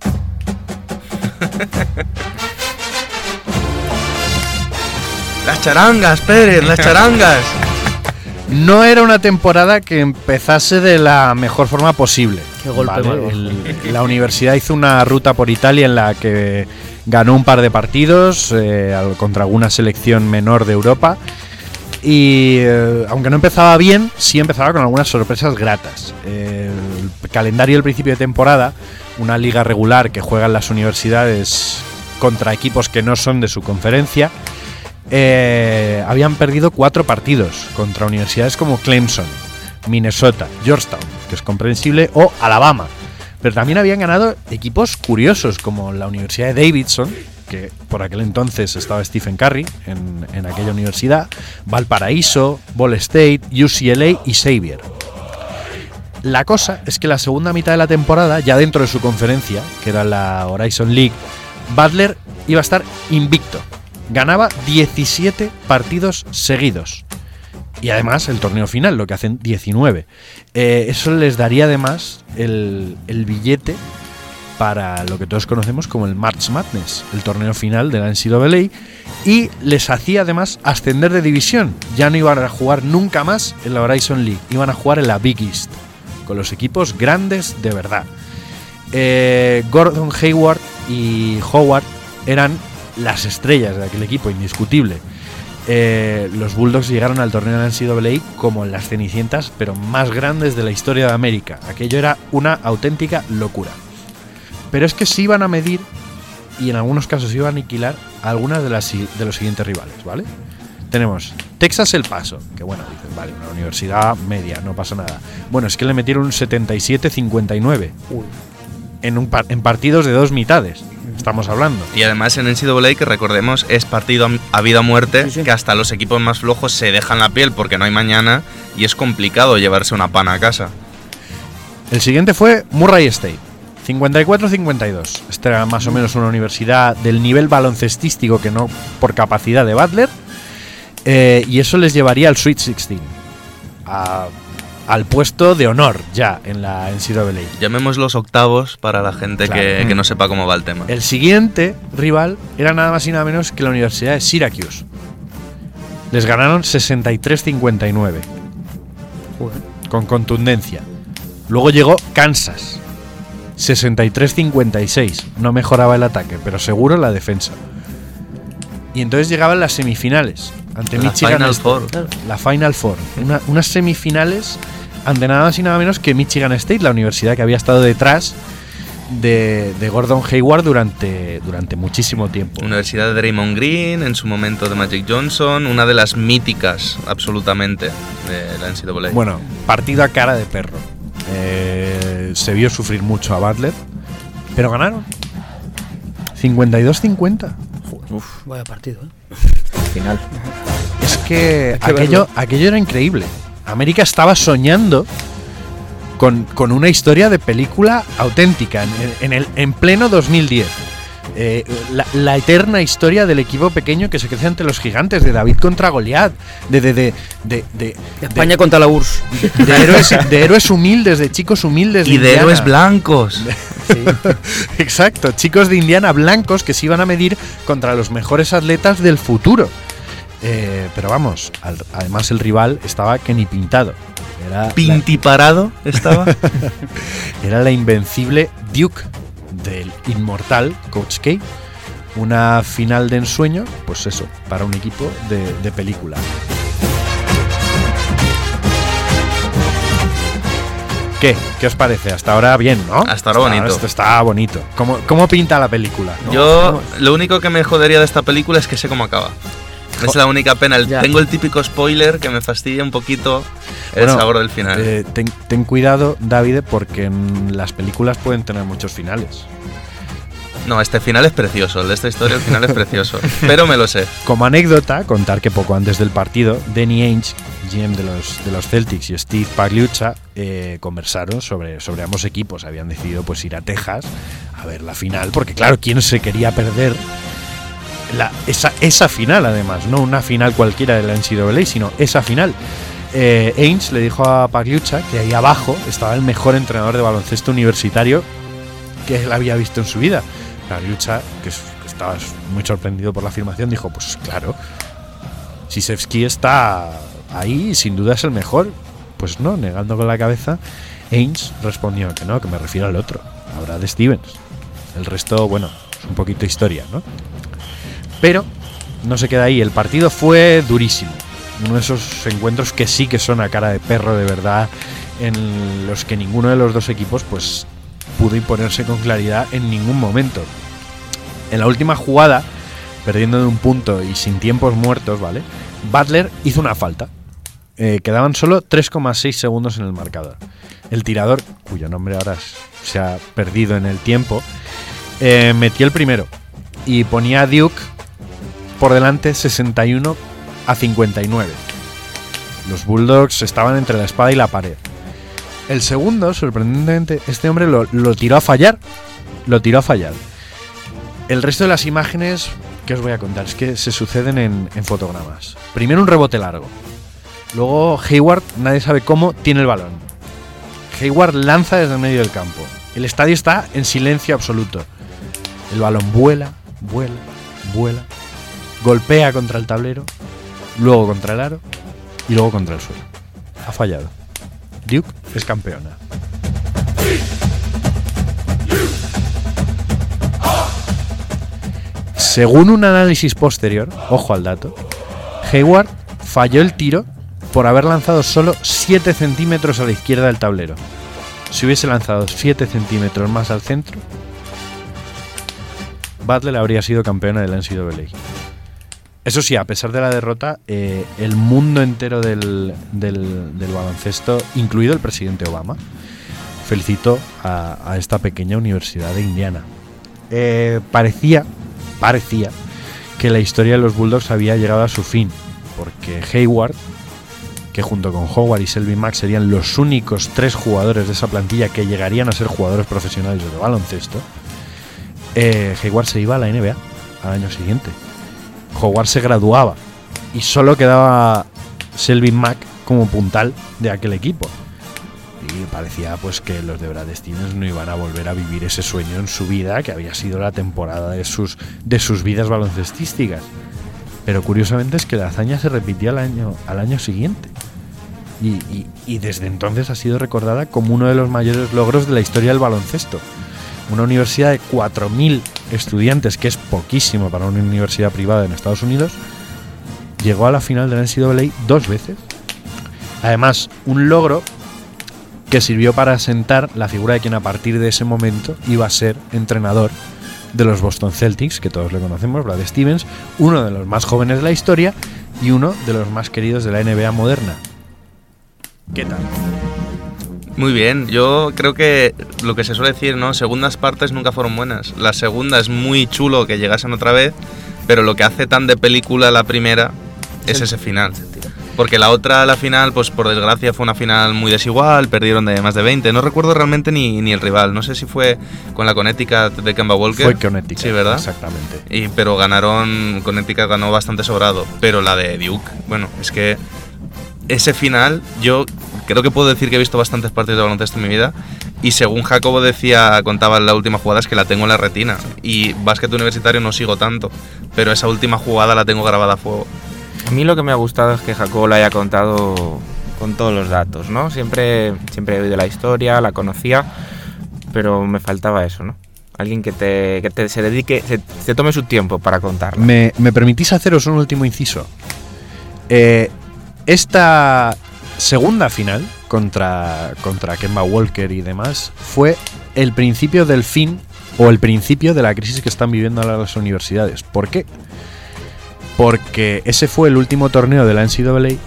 Las charangas, Pérez, las charangas. No era una temporada que empezase de la mejor forma posible. Qué golpe. El- la universidad hizo una ruta por Italia en la que ganó un par de partidos eh, contra alguna selección menor de Europa Y eh, aunque no empezaba bien, sí empezaba con algunas sorpresas gratas. El calendario del principio de temporada, una liga regular que juegan las universidades contra equipos que no son de su conferencia, eh, habían perdido cuatro partidos contra universidades como Clemson, Minnesota, Georgetown, que es comprensible, o Alabama. Pero también habían ganado equipos curiosos como la Universidad de Davidson, que por aquel entonces estaba Stephen Curry en, aquella universidad, Valparaíso, Ball State, UCLA y Xavier. La cosa es que la segunda mitad de la temporada, ya dentro de su conferencia, que era la Horizon League, Butler iba a estar invicto. Ganaba 17 partidos seguidos. Y además el torneo final, lo que hacen 19. Eh, eso les daría además el billete para lo que todos conocemos como el March Madness, el torneo final de la NCAA, y les hacía además ascender de división. Ya no iban a jugar nunca más en la Horizon League, iban a jugar en la Big East, con los equipos grandes de verdad. Eh, Gordon Hayward y Howard eran las estrellas de aquel equipo, indiscutible. Eh, los Bulldogs llegaron al torneo de NCAA como las cenicientas, pero más grandes de la historia de América. Aquello era una auténtica locura. Pero es que se iban a medir y en algunos casos iban a aniquilar a algunas de, las, de los siguientes rivales, ¿vale? Tenemos Texas El Paso, que bueno, dicen, vale, una universidad media, no pasa nada. Bueno, es que le metieron un 77-59 en, un par- en partidos de dos mitades, estamos hablando. Y además en NCAA, que recordemos, es partido a vida o muerte, Sí, sí. que hasta los equipos más flojos se dejan la piel porque no hay mañana y es complicado llevarse una pana a casa. El siguiente fue Murray State. 54-52. Esta era más o menos una universidad del nivel baloncestístico que no por capacidad de Butler. Eh, y eso les llevaría al Sweet 16. a- al puesto de honor ya en la NCAA. Llamemos los octavos para la gente Claro. que, que no sepa cómo va el tema. El siguiente rival era nada más y nada menos que la Universidad de Syracuse. Les ganaron 63-59. Con contundencia. Luego llegó Kansas. 63-56. No mejoraba el ataque, pero seguro la defensa. Y entonces llegaban las semifinales. Ante La Michigan Final State. Four. La Final Four. Una- unas semifinales ante nada más y nada menos que Michigan State, la universidad que había estado detrás de, de Gordon Hayward durante, durante muchísimo tiempo. Universidad de Draymond Green, en su momento de Magic Johnson, una de las míticas absolutamente de la NCAA. Bueno, partido a cara de perro. Eh, se vio sufrir mucho a Butler, pero ganaron. 52-50. Vaya partido, ¿eh? Final. Es que que aquello, aquello era increíble. América estaba soñando con, con una historia de película auténtica en, en el, en pleno 2010. Eh, la, la eterna historia del equipo pequeño que se crece ante los gigantes, de David contra Goliat, de, de, de, de, de- España contra la URSS. de héroes, de héroes humildes, de chicos humildes. y de Indiana. héroes blancos. Exacto, chicos de Indiana blancos que se iban a medir contra los mejores atletas del futuro. Eh, pero vamos, al- además el rival estaba que ni pintado. Era la, Pintiparado estaba. era la invencible Duke del inmortal Coach K. Una final de ensueño, pues eso, para un equipo de, de película. ¿Qué? ¿Qué os parece? Hasta ahora bien, ¿no? Hasta ahora bonito. Esto está bonito. ¿Cómo, cómo pinta la película? no? Yo, lo único que me jodería de esta película es que sé cómo acaba. Es la única pena. El- tengo el típico spoiler que me fastidia un poquito el Bueno, sabor del final. Eh, ten, ten cuidado, David, porque en las películas pueden tener muchos finales. No, este final es precioso. El de esta historia, el final es precioso. Pero me lo sé. Como anécdota, contar que poco antes del partido, Danny Ainge, GM de los, de los Celtics, y Steve Pagliuca eh, conversaron sobre, sobre ambos equipos. Habían decidido pues ir a Texas a ver la final, porque claro, ¿quién se quería perder la, esa, esa final además? No una final cualquiera de la NCAA, sino esa final. Eh, Ainge le dijo a Pagliuca que ahí abajo estaba el mejor entrenador de baloncesto universitario que él había visto en su vida. Pagliuca, que, que estaba muy sorprendido por la afirmación, dijo, pues claro, Sisevsky está ahí sin duda es el mejor. Pues no, negando con la cabeza, Ainge respondió que no, que me refiero al otro, a Brad Stevens. El resto, bueno, es un poquito historia, ¿no? Pero no se queda ahí, el partido fue durísimo. Uno de esos encuentros que sí que son a cara de perro de verdad, en los que ninguno de los dos equipos pues pudo imponerse con claridad en ningún momento. En la última jugada, perdiendo de un punto y sin tiempos muertos, ¿vale? Butler hizo una falta. Eh, quedaban solo 3,6 segundos en el marcador. El tirador, cuyo nombre ahora se ha perdido en el tiempo, eh, metió el primero y ponía a Duke por delante 61 a 59. Los Bulldogs estaban entre la espada y la pared. El segundo, sorprendentemente, este hombre lo, tiró a fallar. Lo tiró a fallar. El resto de las imágenes que os voy a contar es que se suceden en, en fotogramas. Primero un rebote largo. Luego Hayward, nadie sabe cómo, tiene el balón. Hayward lanza desde el medio del campo. El estadio está en silencio absoluto. El balón vuela, vuela, vuela. Golpea contra el tablero, luego contra el aro y luego contra el suelo. Ha fallado. Duke es campeona. Según un análisis posterior, ojo al dato, Hayward falló el tiro por haber lanzado solo 7 centímetros a la izquierda del tablero. Si hubiese lanzado 7 centímetros más al centro, Butler habría sido campeona del NCAA. Eso sí, a pesar de la derrota, eh, el mundo entero del, baloncesto, incluido el presidente Obama, felicitó a, a esta pequeña universidad de Indiana. Eh, parecía, parecía que la historia de los Bulldogs había llegado a su fin, porque Hayward, que junto con Howard y Selby Mack serían los únicos tres jugadores de esa plantilla que llegarían a ser jugadores profesionales de baloncesto, eh, Hayward se iba a la NBA al año siguiente. Howard se graduaba y solo quedaba Selvin Mack como puntal de aquel equipo. Y parecía pues que los de Brad Stevens no iban a volver a vivir ese sueño en su vida, que había sido la temporada de sus, de sus vidas baloncestísticas. Pero curiosamente es que la hazaña se repitió al año, al año siguiente. Y, y- y desde entonces ha sido recordada como uno de los mayores logros de la historia del baloncesto. Una universidad de 4.000 estudiantes, que es poquísimo para una universidad privada en Estados Unidos, llegó a la final de la NCAA dos veces. Además, un logro que sirvió para sentar la figura de quien a partir de ese momento iba a ser entrenador de los Boston Celtics, que todos le conocemos, Brad Stevens, uno de los más jóvenes de la historia y uno de los más queridos de la NBA moderna. ¿Qué tal? Muy bien, yo creo que lo que se suele decir, ¿no? Segundas partes nunca fueron buenas. La segunda es muy chulo que llegasen otra vez, pero lo que hace tan de película la primera es ese final. Porque la otra, la final, pues por desgracia fue una final muy desigual, perdieron de más de 20. No recuerdo realmente ni, ni el rival. No sé si fue con la Connecticut de Kemba Walker. Fue Connecticut. Sí, ¿verdad? Exactamente. Y, pero ganaron, Connecticut ganó bastante sobrado. Pero la de Duke, bueno, es que ese final, yo creo que puedo decir que he visto bastantes partidos de baloncesto en mi vida. Y según Jacobo decía, contaba en la última jugada, es que la tengo en la retina. Y básquet universitario no sigo tanto. Pero esa última jugada la tengo grabada a fuego. A mí lo que me ha gustado es que Jacobo la haya contado con todos los datos, ¿no? Siempre, siempre he oído la historia, la conocía, pero me faltaba eso, ¿no? Alguien que te, que te se dedique, se, se tome su tiempo para contarla. ¿Me, me permitís haceros un último inciso? Eh, esta segunda final contra, contra Kemba Walker y demás fue el principio del fin o el principio de la crisis que están viviendo ahora las universidades. ¿Por qué? Porque ese fue el último torneo de la NCAA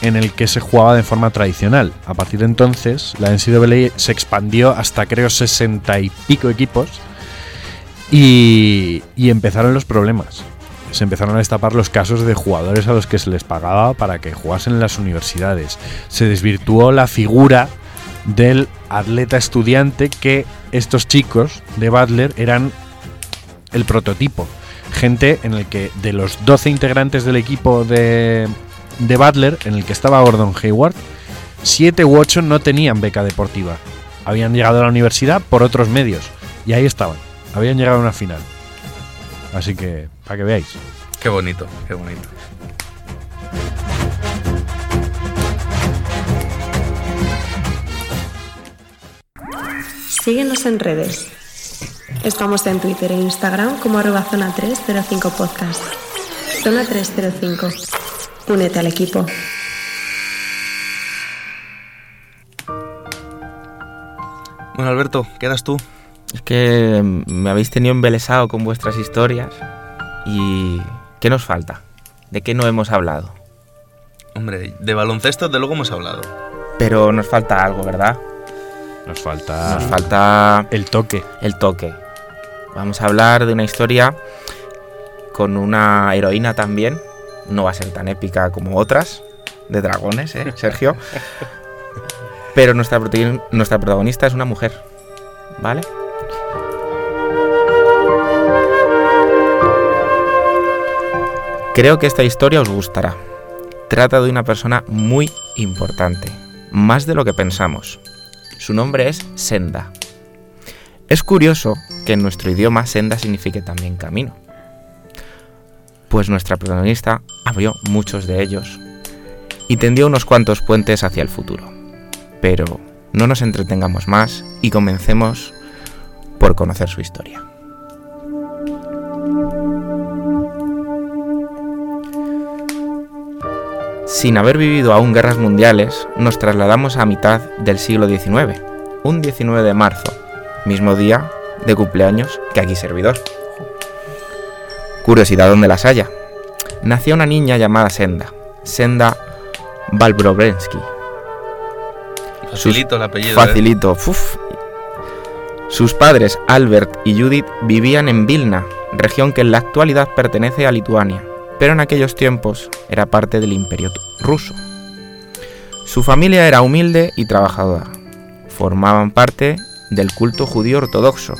en el que se jugaba de forma tradicional. A partir de entonces, la NCAA se expandió hasta creo 60 y pico equipos y, y empezaron los problemas. Se empezaron a destapar los casos de jugadores a los que se les pagaba para que jugasen en las universidades. Se desvirtuó la figura del atleta estudiante que estos chicos de Butler eran el prototipo. Gente en el que de los 12 integrantes del equipo de, de Butler, en el que estaba Gordon Hayward, 7 u 8 no tenían beca deportiva. Habían llegado a la universidad por otros medios. Y ahí estaban. Habían llegado a una final. Así que, para que veáis. Qué bonito, qué bonito. Síguenos en redes. Estamos en Twitter e Instagram como arroba zona 305 podcast. Zona 305. Únete al equipo. Bueno, Alberto, quedas tú. Es que me habéis tenido embelesado con vuestras historias. ¿Y qué nos falta? ¿De qué no hemos hablado? Hombre, de baloncesto de luego hemos hablado. Pero nos falta algo, ¿verdad? Nos falta Nos falta el toque. el toque. Vamos a hablar de una historia con una heroína también. No va a ser tan épica como otras de dragones, ¿eh, Sergio? Pero nuestra, nuestra protagonista es una mujer, ¿vale? Creo que esta historia os gustará. Trata de una persona muy importante, más de lo que pensamos. Su nombre es Senda. Es curioso que en nuestro idioma senda signifique también camino. Pues nuestra protagonista abrió muchos de ellos y tendió unos cuantos puentes hacia el futuro. Pero no nos entretengamos más y comencemos por conocer su historia. Sin haber vivido aún guerras mundiales, nos trasladamos a mitad del siglo XIX, un 19 de marzo, mismo día de cumpleaños que aquí servidor. Curiosidad donde las haya. Nació una niña llamada Senda, Senda Valbrobensky. Facilito el apellido. ¿eh? Facilito. uf. Sus padres, Albert y Judith, vivían en Vilna, región que en la actualidad pertenece a Lituania, pero en aquellos tiempos era parte del imperio ruso. Su familia era humilde y trabajadora. Formaban parte del culto judío ortodoxo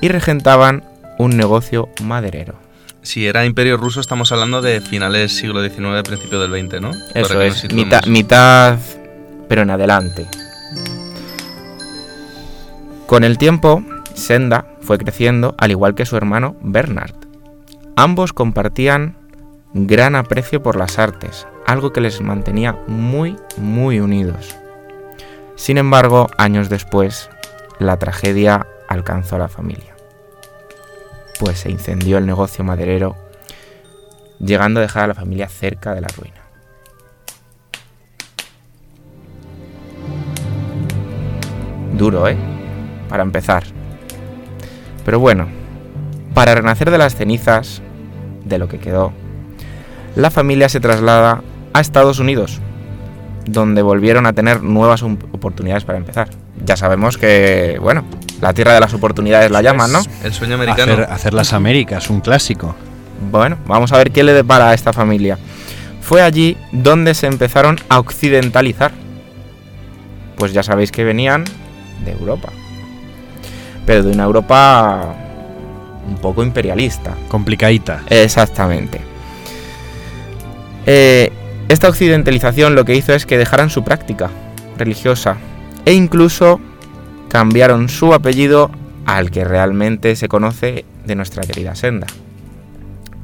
y regentaban un negocio maderero. Si era Imperio Ruso, estamos hablando de finales siglo XIX, principio del XX, ¿no? Eso es, mitad, mitad, pero en adelante. Con el tiempo, Senda fue creciendo al igual que su hermano Bernard. Ambos compartían gran aprecio por las artes, algo que les mantenía muy, muy unidos. Sin embargo, años después, la tragedia alcanzó a la familia. Pues se incendió el negocio maderero, llegando a dejar a la familia cerca de la ruina. Duro, ¿eh? Para empezar. Pero bueno, para renacer de las cenizas, de lo que quedó, la familia se traslada a Estados Unidos, donde volvieron a tener nuevas oportunidades para empezar. Ya sabemos que, bueno, la tierra de las oportunidades la llaman, ¿no? El sueño americano. Hacer, hacer las Américas, un clásico. Bueno, vamos a ver qué le depara a esta familia. Fue allí donde se empezaron a occidentalizar. Pues ya sabéis que venían de Europa. Pero de una Europa un poco imperialista. Complicadita. Exactamente. Eh, esta occidentalización lo que hizo es que dejaran su práctica religiosa e incluso cambiaron su apellido al que realmente se conoce de nuestra querida senda.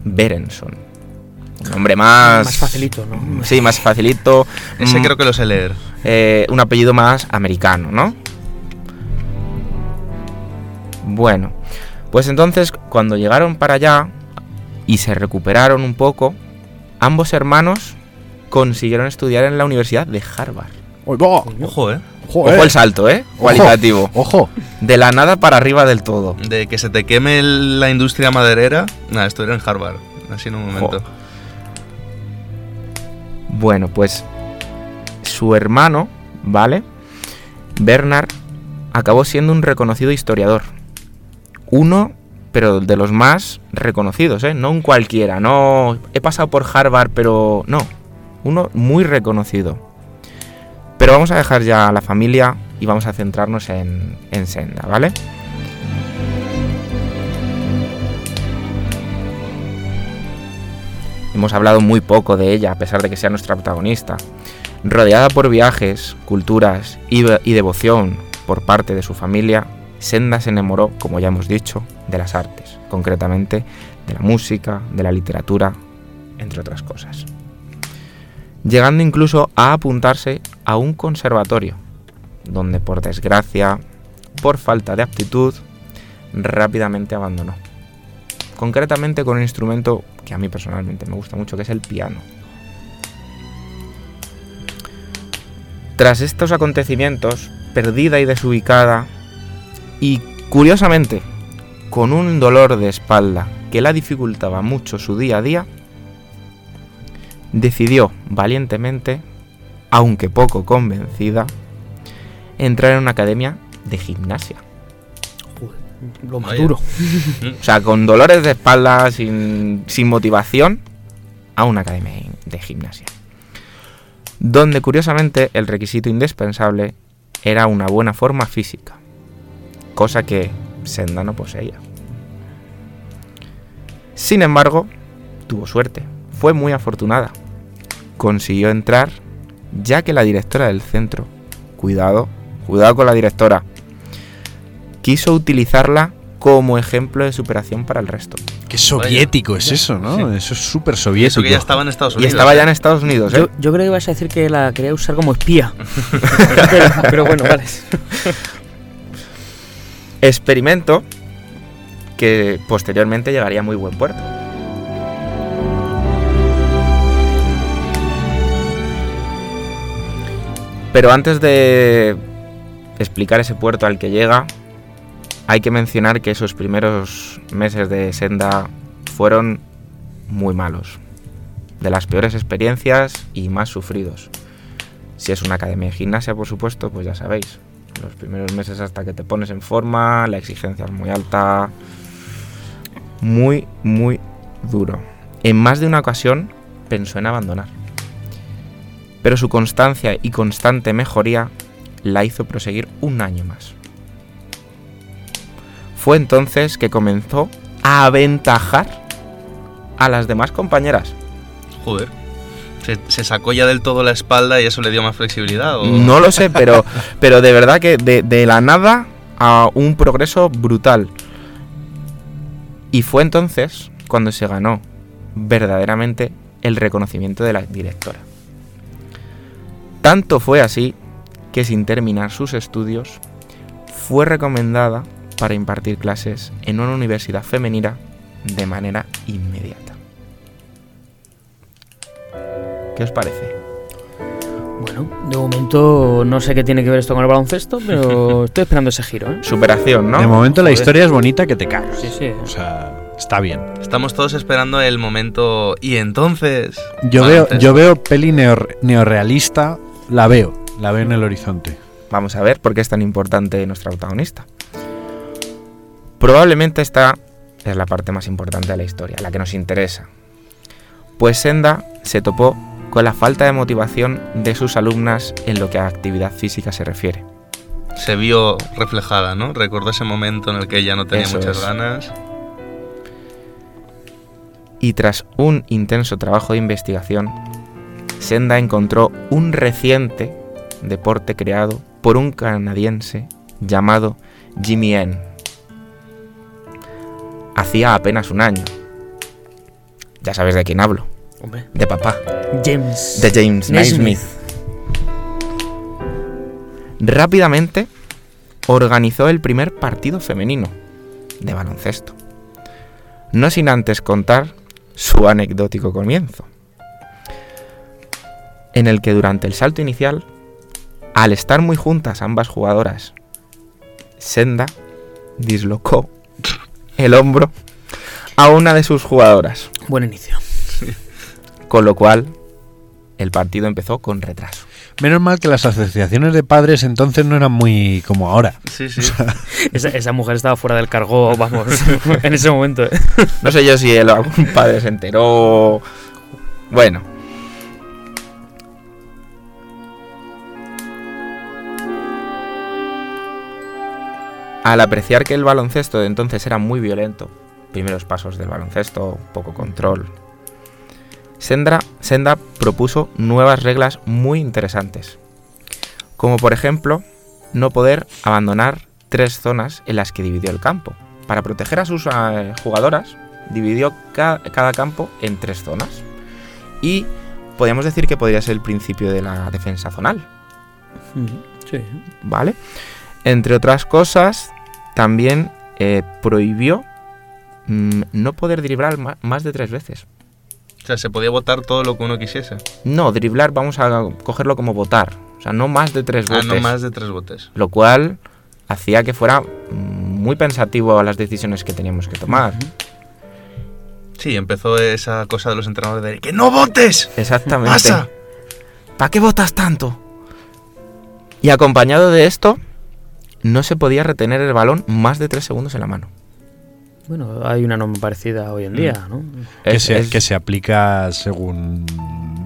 Berenson. Un nombre más... Más facilito, ¿no? Sí, más facilito. Ese mm, creo que lo sé leer. eh, un apellido más americano, ¿no? Bueno, pues entonces cuando llegaron para allá y se recuperaron un poco, ambos hermanos consiguieron estudiar en la Universidad de Harvard. Ojo, ¿eh? Ojo el salto, ¿eh? Cualitativo. Ojo. De la nada para arriba del todo. De que se te queme la industria maderera. Nada, esto era en Harvard. Así en un momento. Bueno, pues su hermano, ¿vale? Bernard acabó siendo un reconocido historiador. Uno, pero de los más reconocidos, ¿eh? No un cualquiera, no he pasado por Harvard, pero no. Uno muy reconocido. Pero vamos a dejar ya a la familia y vamos a centrarnos en, en Senda, ¿vale? Hemos hablado muy poco de ella, a pesar de que sea nuestra protagonista. Rodeada por viajes, culturas y, devoción por parte de su familia, Senda se enamoró, como ya hemos dicho, de las artes, concretamente de la música, de la literatura, entre otras cosas. Llegando incluso a apuntarse a un conservatorio, donde por desgracia, por falta de aptitud, rápidamente abandonó. Concretamente con un instrumento que a mí personalmente me gusta mucho, que es el piano. Tras estos acontecimientos, perdida y desubicada, y curiosamente, con un dolor de espalda que la dificultaba mucho su día a día, decidió valientemente, aunque poco convencida, entrar en una academia de gimnasia. Lo más Vaya. duro. O sea, con dolores de espalda, sin, sin motivación, a una academia de gimnasia. Donde curiosamente el requisito indispensable era una buena forma física, cosa que Senda no poseía. Sin embargo, tuvo suerte, fue muy afortunada. Consiguió entrar ya que la directora del centro, cuidado, cuidado con la directora, quiso utilizarla como ejemplo de superación para el resto. Qué soviético es eso, ¿no? Eso es súper soviético. Eso que ya estaba en Estados Y Unidos. estaba ya ¿eh? en Estados Unidos, ¿eh? Yo, yo creo que ibas a decir que la quería usar como espía. pero, pero bueno, vale. Experimento que posteriormente llegaría a muy buen puerto. Pero antes de explicar ese puerto al que llega, hay que mencionar que esos primeros meses de Senda fueron muy malos. De las peores experiencias y más sufridos. Si es una academia de gimnasia, por supuesto, pues ya sabéis. Los primeros meses hasta que te pones en forma, la exigencia es muy alta. Muy, muy duro. En más de una ocasión pensó en abandonar. Pero su constancia y constante mejoría la hizo proseguir un año más. Fue entonces que comenzó a aventajar a las demás compañeras. Joder. ¿Se, se sacó ya del todo la espalda y eso le dio más flexibilidad? ¿o? No lo sé, pero, pero de verdad que de, de la nada a un progreso brutal. Y fue entonces cuando se ganó verdaderamente el reconocimiento de la directora. Tanto fue así que sin terminar sus estudios fue recomendada para impartir clases en una universidad femenina de manera inmediata. ¿Qué os parece? Bueno, de momento no sé qué tiene que ver esto con el baloncesto, pero estoy esperando ese giro, ¿eh? Superación, ¿no? De momento la historia es bonita que te cagas. Sí, sí. O sea, está bien. Estamos todos esperando el momento. Y entonces. Yo Bueno, veo, entonces- yo veo peli neo- neorrealista, la veo, la veo en el horizonte. Vamos a ver por qué es tan importante nuestra protagonista. Probablemente esta es la parte más importante de la historia, la que nos interesa. Pues Senda se topó con la falta de motivación de sus alumnas en lo que a actividad física se refiere. Se vio reflejada, ¿no? Recordó ese momento en el que ella no tenía Eso muchas es. ganas. Y tras un intenso trabajo de investigación, Senda encontró un reciente deporte creado por un canadiense llamado Jimmy N. Hacía apenas un año. Ya sabes de quién hablo, Hombre. de papá, James. de James Naismith. Rápidamente organizó el primer partido femenino de baloncesto. No sin antes contar su anecdótico comienzo, en el que durante el salto inicial, al estar muy juntas ambas jugadoras, Senda dislocó el hombro a una de sus jugadoras, Buen inicio. Con lo cual el partido empezó con retraso. Menos mal que las asociaciones de padres entonces no eran muy como ahora. Sí, sí. Esa, esa mujer estaba fuera del cargo, vamos, en ese momento. ¿eh? No sé yo si el- algún padre se enteró. Bueno. Al apreciar que el baloncesto de entonces era muy violento, primeros pasos del baloncesto, poco control, Sendra, Senda propuso nuevas reglas muy interesantes, como por ejemplo no poder abandonar tres zonas en las que dividió el campo. Para proteger a sus eh, jugadoras, dividió ca- cada campo en tres zonas. Y podríamos decir que podría ser el principio de la defensa zonal, Sí. ¿vale? Entre otras cosas, también eh, prohibió mm, no poder driblar más de tres veces. O sea, se podía votar todo lo que uno quisiese. No, driblar vamos a cogerlo como votar. O sea, no más de tres Ah, botes. no más de tres botes. Lo cual hacía que fuera muy pensativo a las decisiones que teníamos que tomar. Sí, empezó esa cosa de los entrenadores de ¡Que no votes! Exactamente. ¡Pasa! ¿Para qué votas tanto? Y acompañado de esto, no se podía retener el balón más de tres segundos en la mano. Bueno, hay una norma parecida hoy en día, ¿no? Que, Es- se, es- que se aplica según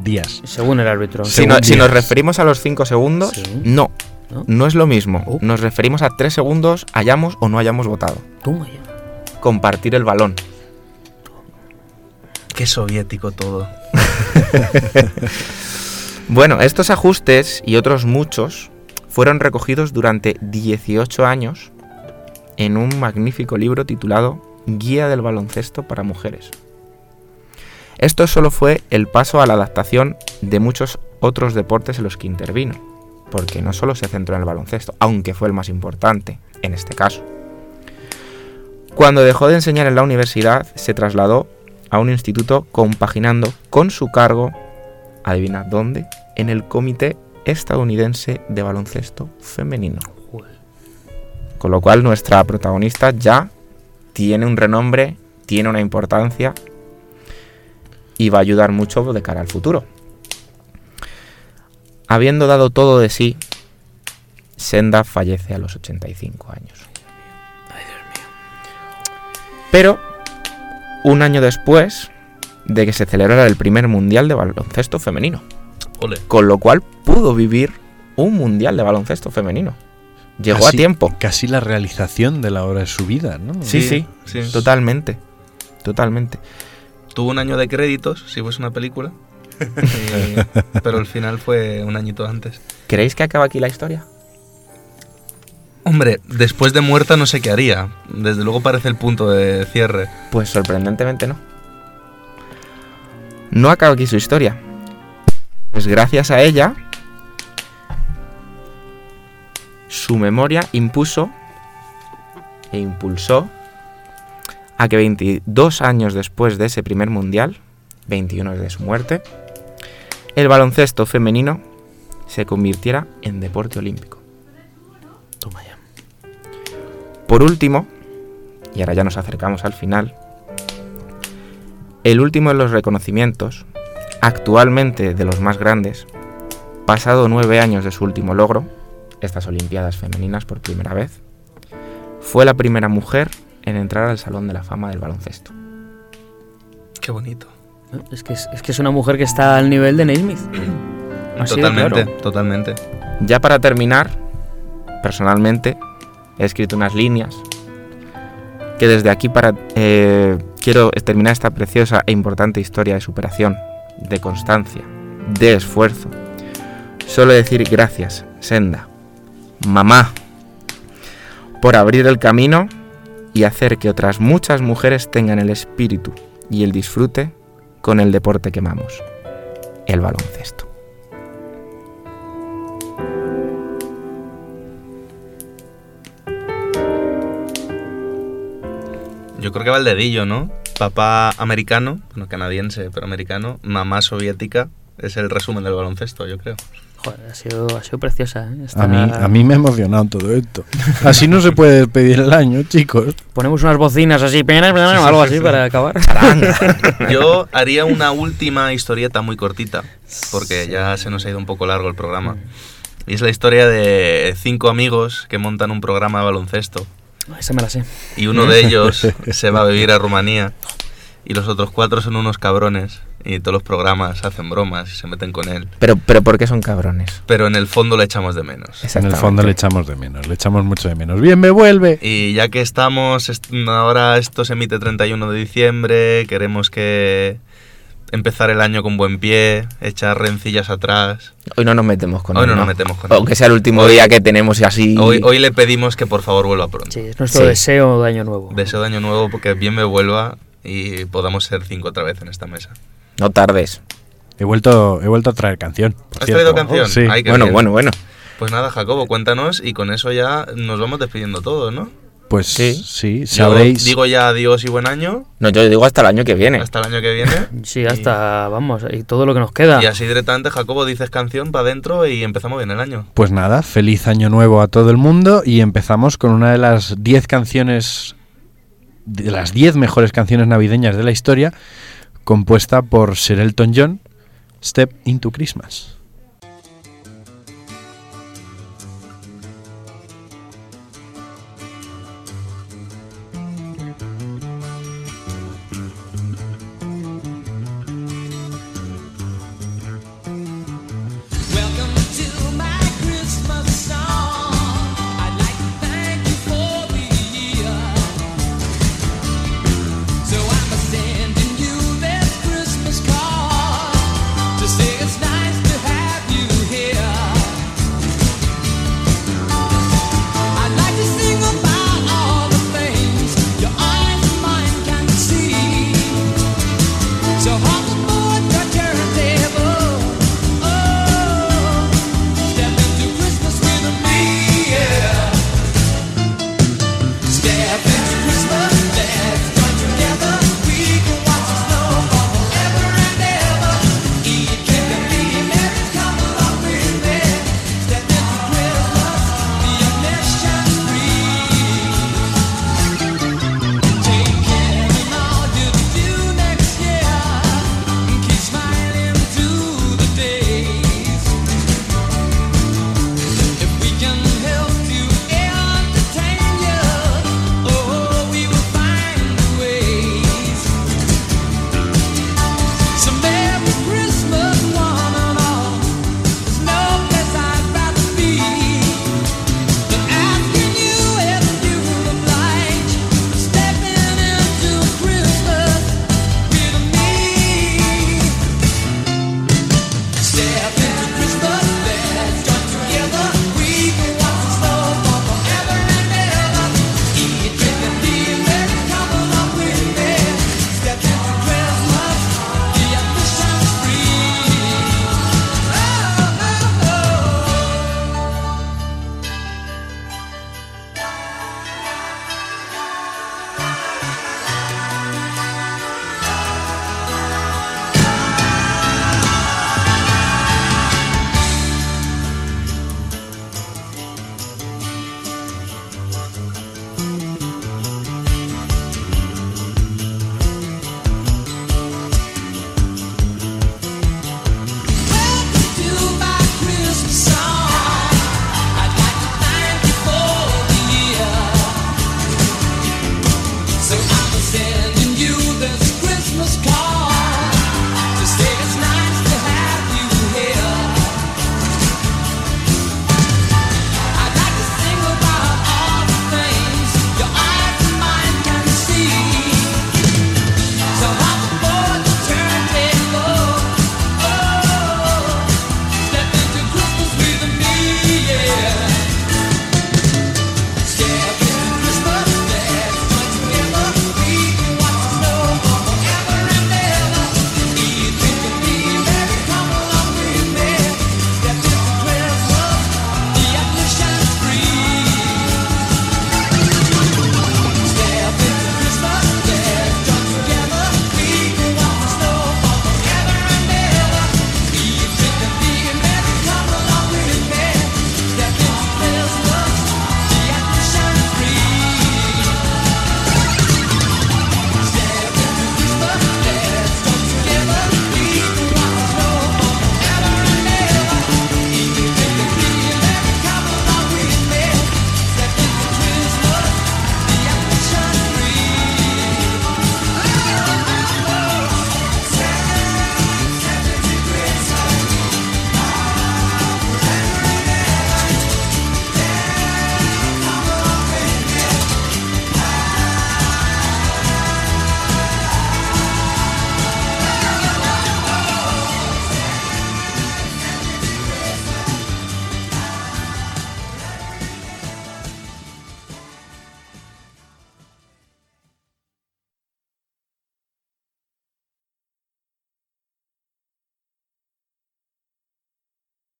días. Según el árbitro. si, según no- si nos referimos a los cinco segundos, Sí. no, ¿No? no es lo mismo. Oh. Nos referimos a tres segundos, hayamos o no hayamos votado. Toma ya. Compartir el balón. ¡Qué soviético todo! Bueno, estos ajustes y otros muchos fueron recogidos durante 18 años en un magnífico libro titulado Guía del baloncesto para mujeres. Esto solo fue el paso a la adaptación de muchos otros deportes en los que intervino, porque no solo se centró en el baloncesto, aunque fue el más importante en este caso. Cuando dejó de enseñar en la universidad, se trasladó a un instituto compaginando con su cargo adivina dónde, en el Comité Estadounidense de Baloncesto Femenino. Con lo cual nuestra protagonista ya tiene un renombre, tiene una importancia y va a ayudar mucho de cara al futuro. Habiendo dado todo de sí, Senda fallece a los 85 años. Pero, un año después de que se celebrara el primer Mundial de Baloncesto Femenino Ole. con lo cual pudo vivir un mundial de baloncesto femenino. Llegó a tiempo. Casi la realización de la obra de su vida, ¿no? Sí, sí, Sí, sí. totalmente. Totalmente. Tuvo un año de créditos, si fuese una película. Y- pero el final fue un añito antes. ¿Creéis que acaba aquí la historia? Hombre, después de muerta no sé qué haría. Desde luego parece el punto de cierre. Pues sorprendentemente no. No acaba aquí su historia. Pues gracias a ella, su memoria impuso e impulsó a que 22 años después de ese primer mundial, 21 de su muerte, el baloncesto femenino se convirtiera en deporte olímpico. Toma ya. Por último, y ahora ya nos acercamos al final, el último de los reconocimientos, actualmente de los más grandes, pasado nueve años de su último logro, estas Olimpiadas Femeninas por primera vez, fue la primera mujer en entrar al Salón de la Fama del Baloncesto. Qué bonito. ¿no? Es, que es, es que es una mujer que está al nivel de Naismith. Totalmente, claro. totalmente. Ya para terminar, personalmente, he escrito unas líneas que desde aquí para eh, quiero terminar esta preciosa e importante historia de superación, de constancia, de esfuerzo. Solo decir gracias, Senda, mamá, por abrir el camino y hacer que otras muchas mujeres tengan el espíritu y el disfrute con el deporte que amamos, el baloncesto. Yo creo que va el dedillo, ¿no? Papá americano, bueno, canadiense, pero americano. Mamá soviética. Es el resumen del baloncesto, yo creo. Joder, ha sido, ha sido preciosa. ¿eh? A mí, a mí me ha emocionado todo esto. Así no se puede despedir el año, chicos. Ponemos unas bocinas así, o algo así para acabar. Yo haría una última historieta muy cortita, porque ya se nos ha ido un poco largo el programa. Y es la historia de cinco amigos que montan un programa de baloncesto. Esa me la sé. Y uno de ellos se va a vivir a Rumanía. Y los otros cuatro son unos cabrones. Y todos los programas hacen bromas y se meten con él. Pero, pero ¿por qué son cabrones? Pero en el fondo le echamos de menos. En el fondo le echamos de menos, le echamos mucho de menos. Bien, me vuelve. Y ya que estamos, est- ahora esto se emite 31 de diciembre, queremos que empezar el año con buen pie, echar rencillas atrás. Hoy no nos metemos con Hoy él, no nos metemos con él. Aunque sea el último Hoy- día que tenemos y así. Hoy, hoy le pedimos que por favor vuelva pronto. Sí, es nuestro Sí. deseo de año nuevo. Deseo de año nuevo porque bien me vuelva y podamos ser cinco otra vez en esta mesa. No tardes. He vuelto, he vuelto a traer canción. ¿Has cierto. traído canción? Sí. Ay, Bueno, bien. bueno, bueno. Pues nada, Jacobo, cuéntanos y con eso ya nos vamos despidiendo todos, ¿no? Pues Sí. sí, Yo sabréis. digo ya adiós y buen año. No, yo digo hasta el año que viene. Hasta el año que viene. Sí, hasta, vamos, y todo lo que nos queda. Y así directamente, Jacobo, dices canción para adentro y empezamos bien el año. Pues nada, feliz año nuevo a todo el mundo y empezamos con una de las 10 canciones, de las 10 mejores canciones navideñas de la historia, compuesta por Sir Elton John, Step into Christmas.